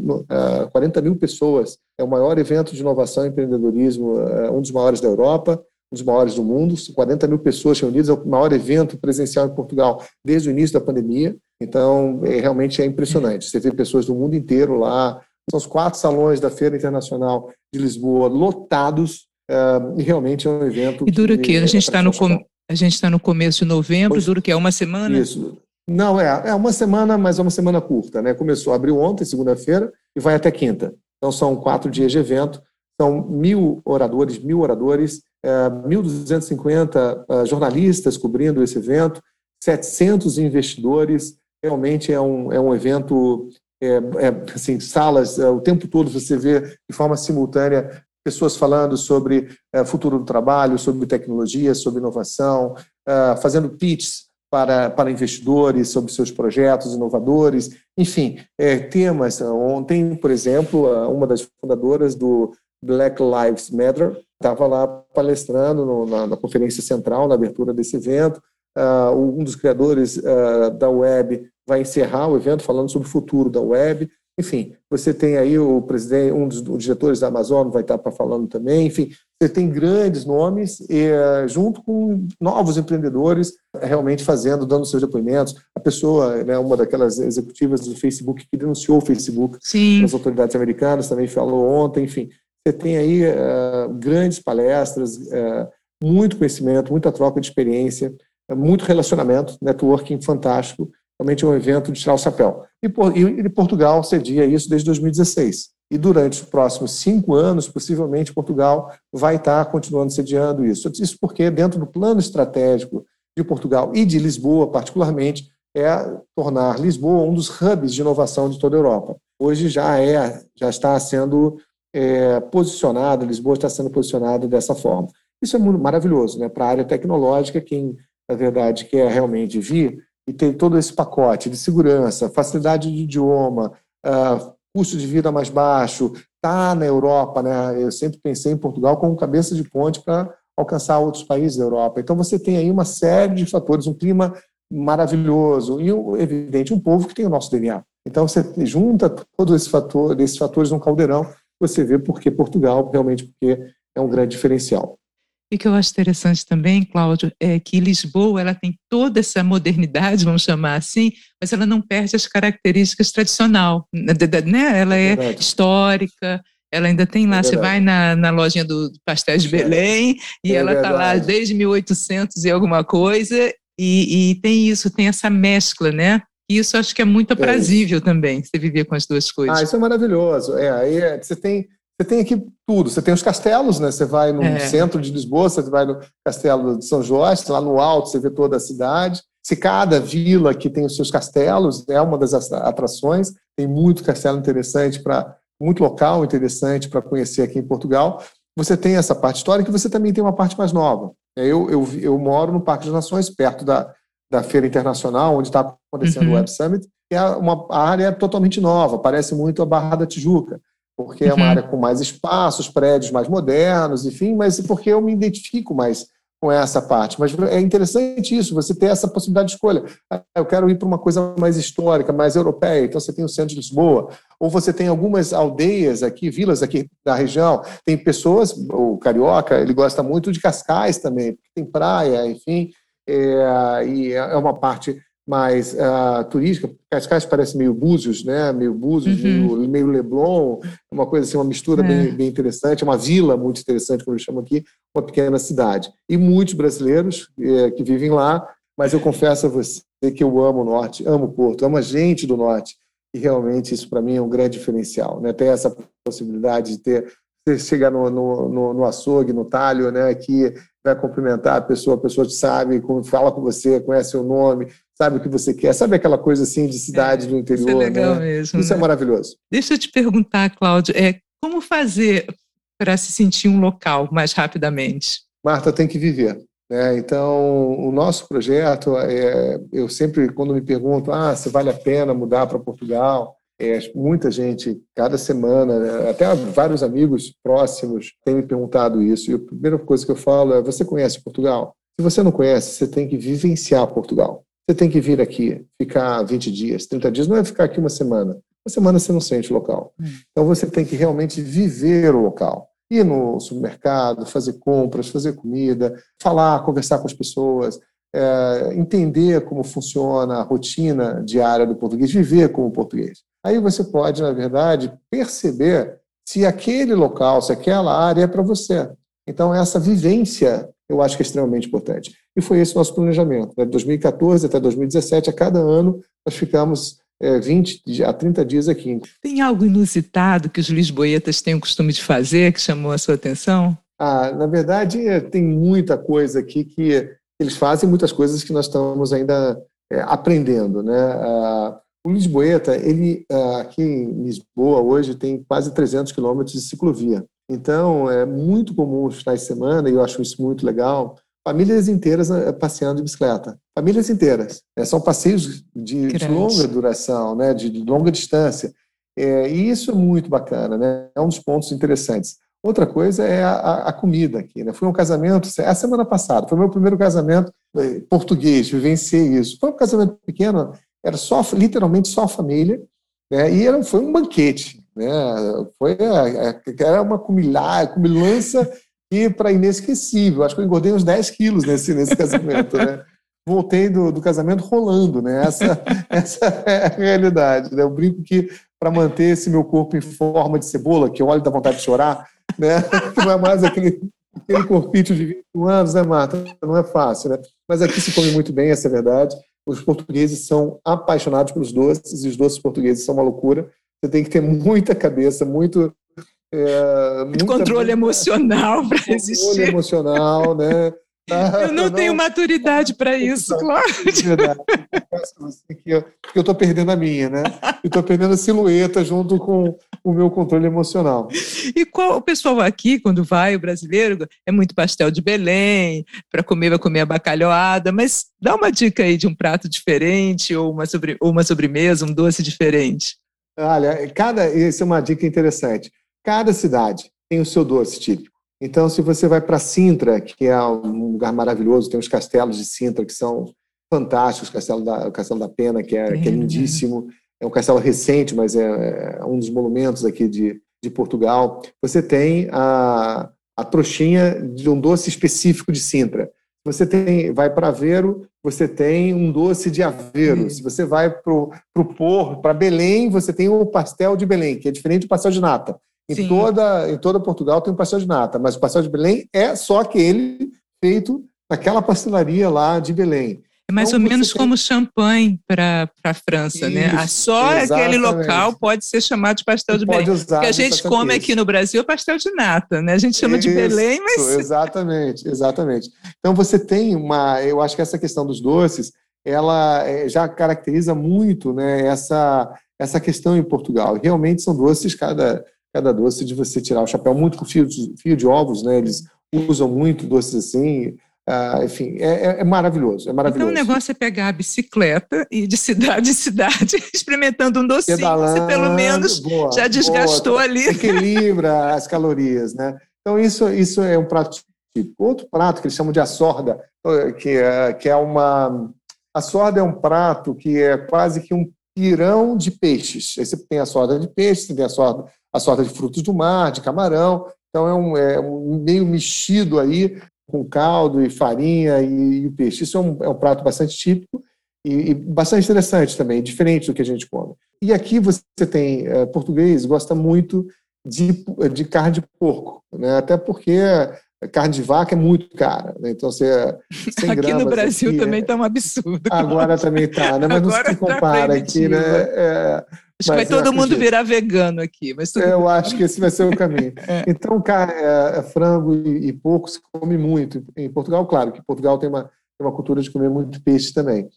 40 mil pessoas, é o maior evento de inovação e empreendedorismo, é um dos maiores da Europa, um dos maiores do mundo, 40 mil pessoas reunidas, é o maior evento presencial em Portugal desde o início da pandemia. Então, é, realmente é impressionante. Você vê pessoas do mundo inteiro lá. São os quatro salões da Feira Internacional de Lisboa lotados. Uh, e realmente é um evento. E dura o quê? A gente está no, com... a gente tá no começo de novembro, pois, dura o quê? É uma semana? Isso. Não, é, é uma semana, mas é uma semana curta. Né? Começou, abriu ontem, segunda-feira, e vai até quinta. Então, são quatro dias de evento. São mil oradores, mil oradores, é, 1.250 uh, jornalistas cobrindo esse evento, 700 investidores, realmente é um, é um evento, é, é, assim, salas, é, o tempo todo você vê de forma simultânea pessoas falando sobre é, futuro do trabalho, sobre tecnologia, sobre inovação, é, fazendo pitches para, para investidores sobre seus projetos inovadores, enfim, é, temas. Ontem, por exemplo, uma das fundadoras do Black Lives Matter estava lá palestrando no, na, na, conferência central, na abertura desse evento. Uh, um dos criadores uh, da web vai encerrar o evento falando sobre o futuro da web. Enfim, você tem aí o presidente, um dos, diretores da Amazon vai estar falando também. Enfim, você tem grandes nomes e, uh, junto com novos empreendedores realmente fazendo, dando seus depoimentos. A pessoa, né, uma daquelas executivas do Facebook que denunciou o Facebook Sim. as autoridades americanas também falou ontem. Enfim, você tem aí uh, grandes palestras, uh, muito conhecimento, muita troca de experiência, muito relacionamento, networking fantástico, realmente um evento de tirar o chapéu. E, e Portugal cedia isso desde 2016. E durante os próximos cinco anos, possivelmente, Portugal vai estar continuando sediando isso. Isso porque, dentro do plano estratégico de Portugal e de Lisboa, particularmente, é tornar Lisboa um dos hubs de inovação de toda a Europa. Hoje já é, já está sendo é, posicionado, Lisboa está sendo posicionada dessa forma. Isso é muito maravilhoso, né? Para a área tecnológica, quem na verdade quer realmente vir e ter todo esse pacote de segurança, facilidade de idioma, uh, custo de vida mais baixo, está na Europa, né? Eu sempre pensei em Portugal como cabeça de ponte para alcançar outros países da Europa. Então você tem aí uma série de fatores, um clima maravilhoso e, evidente, um povo que tem o nosso DNA. Então você junta todos esses fatores, esses fatores num caldeirão, você vê porque Portugal realmente porque é um grande diferencial. E o que eu acho interessante também, Cláudio, é que Lisboa ela tem toda essa modernidade, vamos chamar assim, mas ela não perde as características tradicional, né? Ela é, é histórica, ela ainda tem lá, é você vai na, na lojinha do Pastéis de Belém e é ela está lá desde 1800 e alguma coisa e, e, tem isso, tem essa mescla, né? E isso acho que é muito aprazível também, você viver com as duas coisas. Ah, isso é maravilhoso. É, aí é, você tem você tem aqui tudo. Você tem os castelos, né? Você vai no é. centro de Lisboa, você vai no castelo de São Jorge, lá no alto você vê toda a cidade. Se cada vila que tem os seus castelos é uma das atrações, tem muito castelo interessante para muito local interessante para conhecer aqui em Portugal. Você tem essa parte histórica e você também tem uma parte mais nova. Eu, eu, eu moro no Parque das Nações, perto da, da Feira Internacional, onde está acontecendo uhum. o Web Summit, que é uma área totalmente nova, parece muito a Barra da Tijuca porque é uma uhum. área com mais espaços, prédios mais modernos, enfim, mas porque eu me identifico mais com essa parte. Mas é interessante isso, você ter essa possibilidade de escolha. Ah, eu quero ir para uma coisa mais histórica, mais europeia, então você tem o centro de Lisboa, ou você tem algumas aldeias aqui, vilas aqui da região, tem pessoas, o carioca, ele gosta muito de Cascais também, tem praia, enfim, é, e é uma parte mais uh, turística. Cascais parece meio Búzios, né? Meio Búzios, uhum. meio, meio, Leblon, uma coisa assim, uma mistura é. bem, bem interessante, uma vila muito interessante, como eu chamo aqui, uma pequena cidade. E muitos brasileiros eh, que vivem lá, mas eu confesso a você que eu amo o Norte, amo o Porto, amo a gente do Norte, e realmente isso para mim é um grande diferencial, né? Ter essa possibilidade de ter você chegar no, no, no, no açougue, no talho, né? Que vai cumprimentar a pessoa, a pessoa sabe, fala com você, conhece o nome, sabe o que você quer, sabe aquela coisa assim de cidade é, do interior. Isso é legal né? mesmo. Isso é né? é maravilhoso. Deixa eu te perguntar, Cláudio, é, como fazer para se sentir um local mais rapidamente? Marta, tem que viver. Né? Então, o nosso projeto, é, eu sempre, quando me pergunto, ah, se vale a pena mudar para Portugal, é, muita gente, cada semana, né, até vários amigos próximos têm me perguntado isso. E a primeira coisa que eu falo é: você conhece Portugal? Se você não conhece, você tem que vivenciar Portugal. Você tem que vir aqui, ficar 20 dias, 30 dias, não é ficar aqui uma semana. Uma semana você não sente o local. Hum. Então você tem que realmente viver o local. Ir no supermercado, fazer compras, fazer comida, falar, conversar com as pessoas, é, entender como funciona a rotina diária do português, viver como português. Aí você pode, na verdade, perceber se aquele local, se aquela área é para você. Então, essa vivência eu acho que é extremamente importante. E foi esse o nosso planejamento. De né? 2014 até 2017, a cada ano, nós ficamos é, 20 a 30 dias aqui. Tem algo inusitado que os lisboetas têm o costume de fazer que chamou a sua atenção? Ah, na verdade, é, tem muita coisa aqui que eles fazem, muitas coisas que nós estamos ainda é, aprendendo. Né? Ah, o Lisboeta, ele, ah, aqui em Lisboa, hoje, tem quase 300 quilômetros de ciclovia. Então, é muito comum os finais de semana, e eu acho isso muito legal, famílias inteiras eh, passeando de bicicleta. Famílias inteiras. Né? São passeios de, de, longa duração, né? de, de longa distância. É, e isso é muito bacana, né? é um dos pontos interessantes. Outra coisa é a, a comida aqui. Né? Foi um casamento, a semana passada, foi meu primeiro casamento eh, português, vivenciei isso. Foi um casamento pequeno, era só, literalmente só a família, né? e era, foi um banquete. Né? Foi, era uma cumilança que para inesquecível. Acho que eu engordei uns 10 quilos nesse, nesse casamento. Né? Voltei do, do casamento rolando. Né? Essa, <laughs> essa é a realidade. Né? Eu brinco que para manter esse meu corpo em forma de cebola, que eu olho da vontade de chorar, né? <laughs> não é mais aquele aquele corpício de 21 anos, né, Marta? Não é fácil, né? Mas aqui se come muito bem, essa é a verdade. Os portugueses são apaixonados pelos doces, e os doces portugueses são uma loucura. Você tem que ter muita cabeça, muito. É, muito controle emocional para existir. Controle emocional, né? Eu não, tenho maturidade para <laughs> isso, claro. Verdade. Eu estou perdendo a minha, né? Eu estou perdendo a silhueta junto com o meu controle emocional. E qual o pessoal aqui, quando vai, o brasileiro, é muito pastel de Belém, para comer, vai comer a bacalhoada, mas dá uma dica aí de um prato diferente, ou uma, sobre, ou uma sobremesa, um doce diferente. Olha, cada, isso é uma dica interessante. Cada cidade tem o seu doce típico. Então, se você vai para Sintra, que é um lugar maravilhoso, tem os castelos de Sintra que são fantásticos, o Castelo da, o Castelo da Pena, que é, que é lindíssimo, é um castelo recente, mas é, é um dos monumentos aqui de, de Portugal. Você tem a, a trouxinha de um doce específico de Sintra. Você tem, vai para Aveiro, você tem um doce de Aveiro. Hum. Se você vai para o Porto, para Belém, você tem o pastel de Belém, que é diferente do pastel de nata. Em toda, em toda Portugal tem um pastel de nata, mas o pastel de Belém é só aquele feito naquela pastelaria lá de Belém. É mais então, ou menos tem... como champanhe para a França, né? Isso, né? Só exatamente. aquele local pode ser chamado de pastel de Belém. Usar o que a gente come aqui no Brasil é pastel de nata, né? A gente chama Isso, de Belém, mas. <laughs> Exatamente, exatamente. Então você tem uma. Eu acho que essa questão dos doces, ela eh, já caracteriza muito né, essa, essa questão em Portugal. Realmente são doces, cada cada doce de você tirar o chapéu, muito com fio de, fio de ovos, né? Eles usam muito doces assim. Uh, enfim, é, é, é, maravilhoso, é maravilhoso. Então o negócio é pegar a bicicleta e de cidade em cidade, <laughs> experimentando um docinho, Pedalando, você pelo menos boa, já desgastou boa, ali. <laughs> Equilibra as calorias, né? Então isso, isso é um prato típico. Outro prato que eles chamam de assorda, que é, que é uma... A sorda é um prato que é quase que um pirão de peixes. Aí você tem a sorda de peixe, você tem a sorda a sorte de frutos do mar, de camarão. Então é um, é um meio mexido aí com caldo e farinha e, e o peixe. Isso é um, é um prato bastante típico e, e, bastante interessante também, diferente do que a gente come. E aqui você tem, é, português gosta muito de, de carne de porco, né? até porque carne de vaca é muito cara, né? então você aqui gramas, no Brasil aqui, também está um absurdo. Agora também está, né? mas não se tá compara aqui, né? É, Acho que vai todo mundo virar vegano aqui. Mas é, eu acho que esse vai ser o caminho. <laughs> é. Então, é, é, frango e, e porco se come muito. Em Portugal, claro, que Portugal tem uma, tem uma cultura de comer muito peixe também.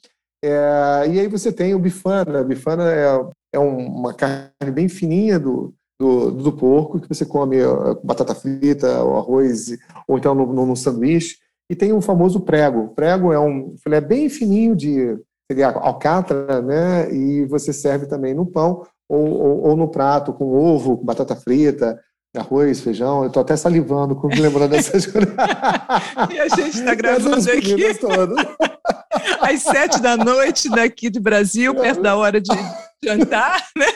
É, e aí você tem o bifana. A bifana é, é uma carne bem fininha do, do, do porco, que você come com batata frita, ou arroz, ou então no, no, no sanduíche. E tem o famoso prego. O prego é um filé bem fininho de seria alcatra, né? E você serve também no pão ou, ou, ou no prato com ovo, com batata frita, arroz, feijão. Eu estou até salivando lembrando dessas <laughs> coisas. e a gente está gravando aqui <laughs> às sete da noite daqui do Brasil, perto da hora de jantar, né?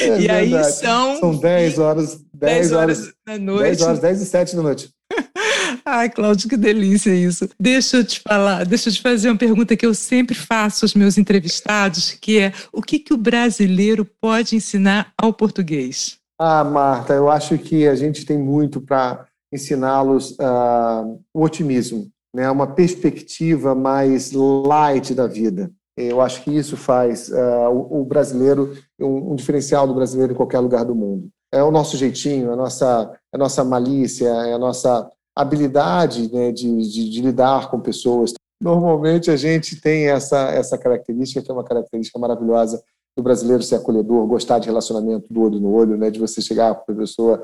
É, e verdade. aí são... São dez horas... dez horas, horas da noite. dez horas, dez e sete da noite. <laughs> Ai, Cláudio, que delícia isso. Deixa eu te falar, deixa eu te fazer uma pergunta que eu sempre faço aos meus entrevistados, que é o que, que o brasileiro pode ensinar ao português? Ah, Marta, eu acho que a gente tem muito para ensiná-los uh, o otimismo, né? uma perspectiva mais light da vida. Eu acho que isso faz uh, o, o, brasileiro, um, um, diferencial do brasileiro em qualquer lugar do mundo. É o nosso jeitinho, a nossa, a nossa malícia, é a nossa habilidade né, de, de, de, lidar com pessoas. Normalmente a gente tem essa, essa característica, que é uma característica maravilhosa do brasileiro ser acolhedor, gostar de relacionamento do olho no olho, né, de você chegar para a pessoa,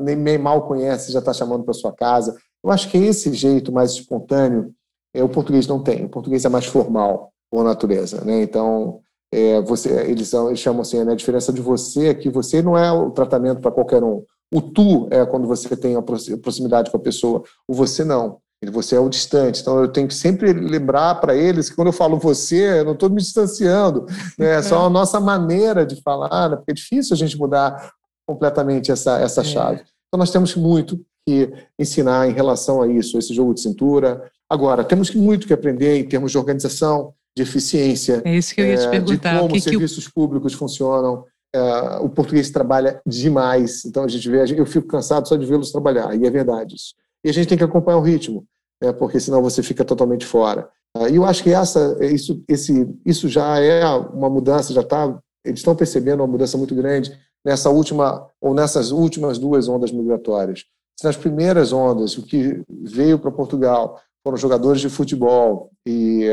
nem mal conhece, já está chamando para sua casa. Eu acho que esse jeito mais espontâneo, é, o português não tem. O português é mais formal, por natureza. Né? Então, é, você, eles, são, eles chamam assim, né, a diferença de você é que você não é o tratamento para qualquer um. O tu é quando você tem a proximidade com a pessoa, o você não. Você é o distante. Então eu tenho que sempre lembrar para eles que quando eu falo você, eu não estou me distanciando. Né? É só a nossa maneira de falar, né? porque é difícil a gente mudar completamente essa, essa é. chave. Então nós temos muito que ensinar em relação a isso, esse jogo de cintura. Agora, temos muito que aprender em termos de organização, de eficiência. É isso que eu ia te perguntar. De como que serviços que... públicos funcionam. Uh, o português trabalha demais, então a gente vê, eu fico cansado só de vê-los trabalhar, e é verdade isso. e a gente tem que acompanhar o ritmo, né, porque senão você fica totalmente fora. Ah, e eu acho que essa, isso, esse, isso já é uma mudança, já está, eles estão percebendo uma mudança muito grande nessa última ou nessas últimas duas ondas migratórias. Nas primeiras ondas, o que veio para Portugal foram jogadores de futebol e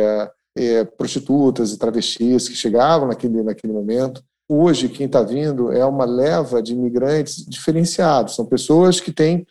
é, prostitutas e travestis que chegavam naquele, naquele momento. Hoje, quem está vindo é uma leva de imigrantes diferenciados. São pessoas que têm,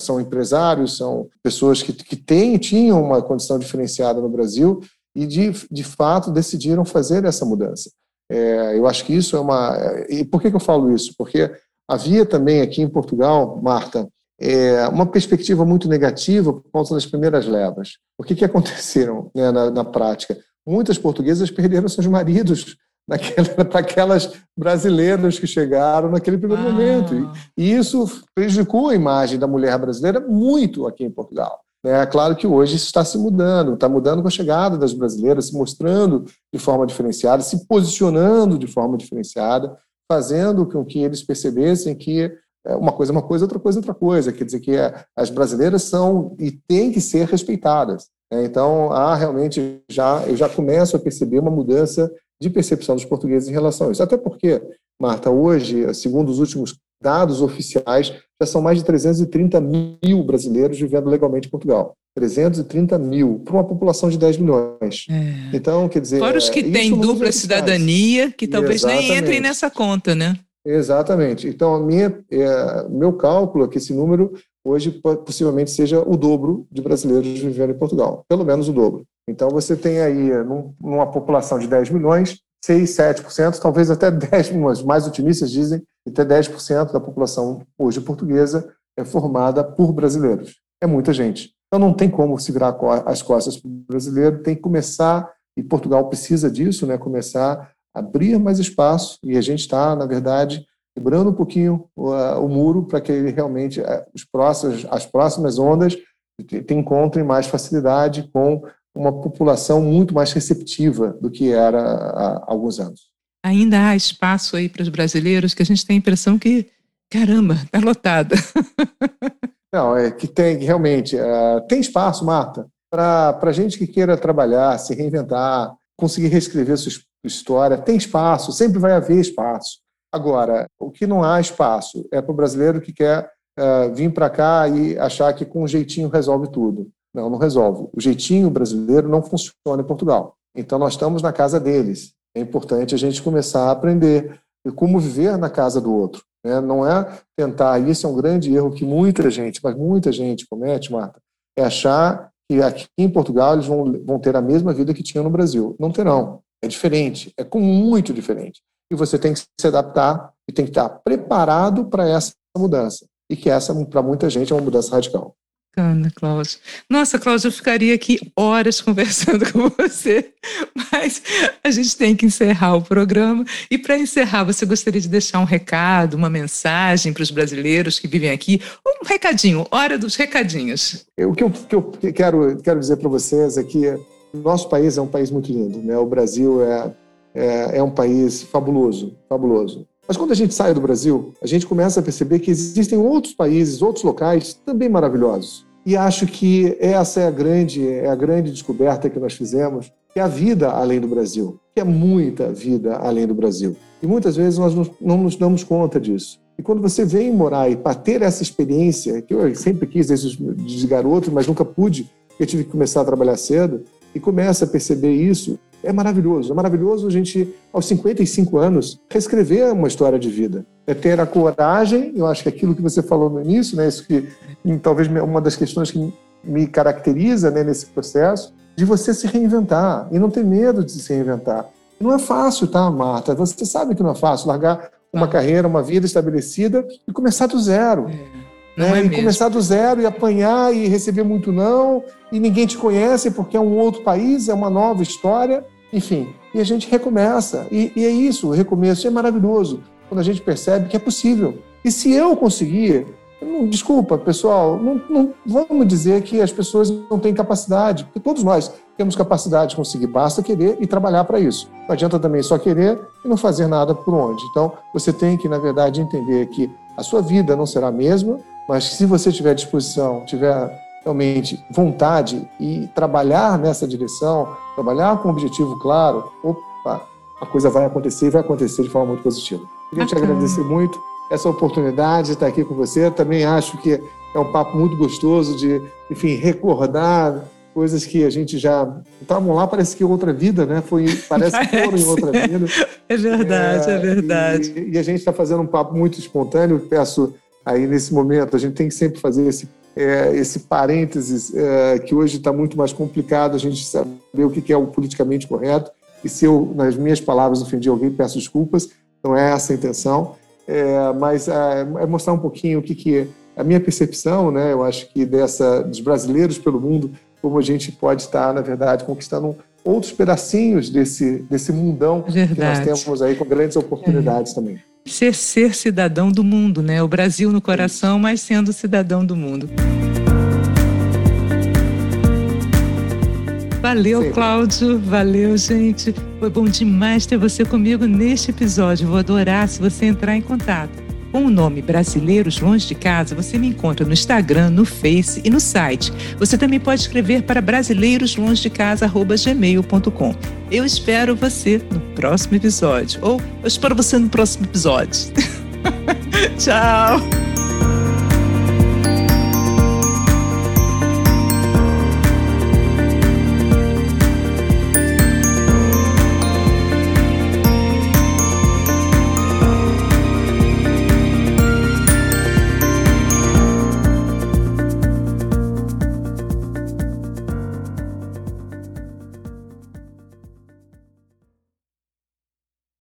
são empresários, são pessoas que, que têm, tinham uma condição diferenciada no Brasil e, de, de fato, decidiram fazer essa mudança. É, eu acho que isso é uma. E por que, que eu falo isso? Porque havia também aqui em Portugal, Marta, é, uma perspectiva muito negativa por causa das primeiras levas. O que, que aconteceram né, na, na, prática? Muitas portuguesas perderam seus maridos para <laughs> aquelas brasileiras que chegaram naquele primeiro ah. momento. E, e, isso prejudicou a imagem da mulher brasileira muito aqui em Portugal. É claro que hoje isso está se mudando, está mudando com a chegada das brasileiras, se mostrando de forma diferenciada, se posicionando de forma diferenciada, fazendo com que eles percebessem que é, uma coisa é uma coisa, outra coisa é outra coisa. Quer dizer que é, as brasileiras são e têm que ser respeitadas. Né? Então, há realmente já eu já começo a perceber uma mudança de percepção dos portugueses em relação a isso. Até porque, Marta, hoje, segundo os últimos dados oficiais, já são mais de 330 mil brasileiros vivendo legalmente em Portugal. 330 mil, para uma população de 10 milhões. É. Então, quer dizer. Fora os que têm dupla cidadania, que talvez Exatamente. nem entrem nessa conta, né? Exatamente. Então, minha, é, meu cálculo é que esse número hoje possivelmente seja o dobro de brasileiros vivendo em Portugal, pelo menos o dobro. Então, você tem aí, num, numa população de 10 milhões, 6, 7%, talvez até <laughs> 10, milhões. mais otimistas dizem até 10% da população hoje portuguesa é formada por brasileiros. É muita gente. Então, não tem como se virar as costas para o brasileiro, tem que começar, e Portugal precisa disso, né, começar abrir mais espaço e a gente está, na verdade, quebrando um pouquinho o, o muro para que ele realmente os próximos, as próximas ondas encontrem mais facilidade com uma população muito mais receptiva do que era há alguns anos. Ainda há espaço aí para os brasileiros que a gente tem a impressão que, caramba, está lotada. <laughs> Não, é que tem realmente uh, tem espaço, Marta, para gente que queira trabalhar, se reinventar, conseguir reescrever sua história. Tem espaço, sempre vai haver espaço. Agora, o que não há espaço é para o brasileiro que quer uh, vir para cá e achar que com um jeitinho resolve tudo. Não, não resolve. O jeitinho brasileiro não funciona em Portugal. Então, nós estamos na casa deles. É importante a gente começar a aprender como viver na casa do outro. Né? Não é tentar, e isso é um grande erro que muita gente, mas muita gente comete, Marta, é achar que aqui em Portugal eles vão, vão ter a mesma vida que tinham no Brasil. Não terão. É diferente, é muito diferente. E você tem que se adaptar e tem que estar preparado para essa mudança. E que essa, para muita gente, é uma mudança radical. Bacana, Cláudio. Nossa, Cláudio, eu ficaria aqui horas <laughs> conversando com você, mas a gente tem que encerrar o programa. E para encerrar, você gostaria de deixar um recado, uma mensagem para os brasileiros que vivem aqui? Um recadinho, hora dos recadinhos. O que eu, que eu quero, quero dizer para vocês é que nosso país é um país muito lindo, né? O Brasil é, é, é um país fabuloso, fabuloso. Mas quando a gente sai do Brasil, a gente começa a perceber que existem outros países, outros locais também maravilhosos. E acho que essa é a grande, é a grande descoberta que nós fizemos, que é a vida além do Brasil, que é muita vida além do Brasil. E muitas vezes nós não nos damos conta disso. E quando você vem morar e para ter essa experiência, que eu sempre quis desde garoto, mas nunca pude, eu tive que começar a trabalhar cedo, e começa a perceber isso, é maravilhoso. É maravilhoso a gente, aos 55 anos, reescrever uma história de vida. É ter a coragem, eu acho que aquilo que você falou no início, né, isso que talvez uma das questões que me caracteriza né, nesse processo, de você se reinventar e não ter medo de se reinventar. Não é fácil, tá, Marta? Você sabe que não é fácil largar uma carreira, uma vida estabelecida e começar do zero. É. Né? É e começar do zero e apanhar e receber muito não, e ninguém te conhece porque é um outro país, é uma nova história, enfim. E a gente recomeça. E, e é isso, o recomeço é maravilhoso, quando a gente percebe que é possível. E se eu conseguir, não, desculpa, pessoal, não, não, vamos dizer que as pessoas não têm capacidade, porque todos nós temos capacidade de conseguir, basta querer e trabalhar para isso. Não adianta também só querer e não fazer nada por onde. Então, você tem que, na verdade, entender que a sua vida não será a mesma, mas se você tiver disposição, tiver realmente vontade e trabalhar nessa direção, trabalhar com um objetivo claro, opa, a coisa vai acontecer e vai acontecer de forma muito positiva. Queria te agradecer muito essa oportunidade de estar aqui com você. Também acho que é um papo muito gostoso de, enfim, recordar coisas que a gente já estavam lá, parece que outra vida, né? Foi, parece que foram em outra vida. <laughs> É verdade, é, é verdade. E, e a gente está fazendo um papo muito espontâneo. Peço aí nesse momento, a gente tem que sempre fazer esse, é, esse parênteses é, que hoje está muito mais complicado, a gente saber o que é o politicamente correto. E se eu, nas minhas palavras, ofendi alguém, peço desculpas, não é essa a intenção. É, mas é, é mostrar um pouquinho o que, que é a minha percepção, né? Eu acho que dessa dos brasileiros pelo mundo como a gente pode estar, na verdade, conquistando outros pedacinhos desse, desse mundão verdade. que nós temos aí com grandes oportunidades é. também. Ser, ser cidadão do mundo, né? O Brasil no coração, mas sendo cidadão do mundo. Valeu. Cláudio. Valeu, gente. Foi bom demais ter você comigo neste episódio. Vou adorar se você entrar em contato. Com o nome Brasileiros Longe de Casa, você me encontra no Instagram, no Face e no site. Você também pode escrever para brasileiroslongedecasa.gmail.com. Eu espero você no próximo episódio. Ou eu espero você no próximo episódio. <laughs> Tchau!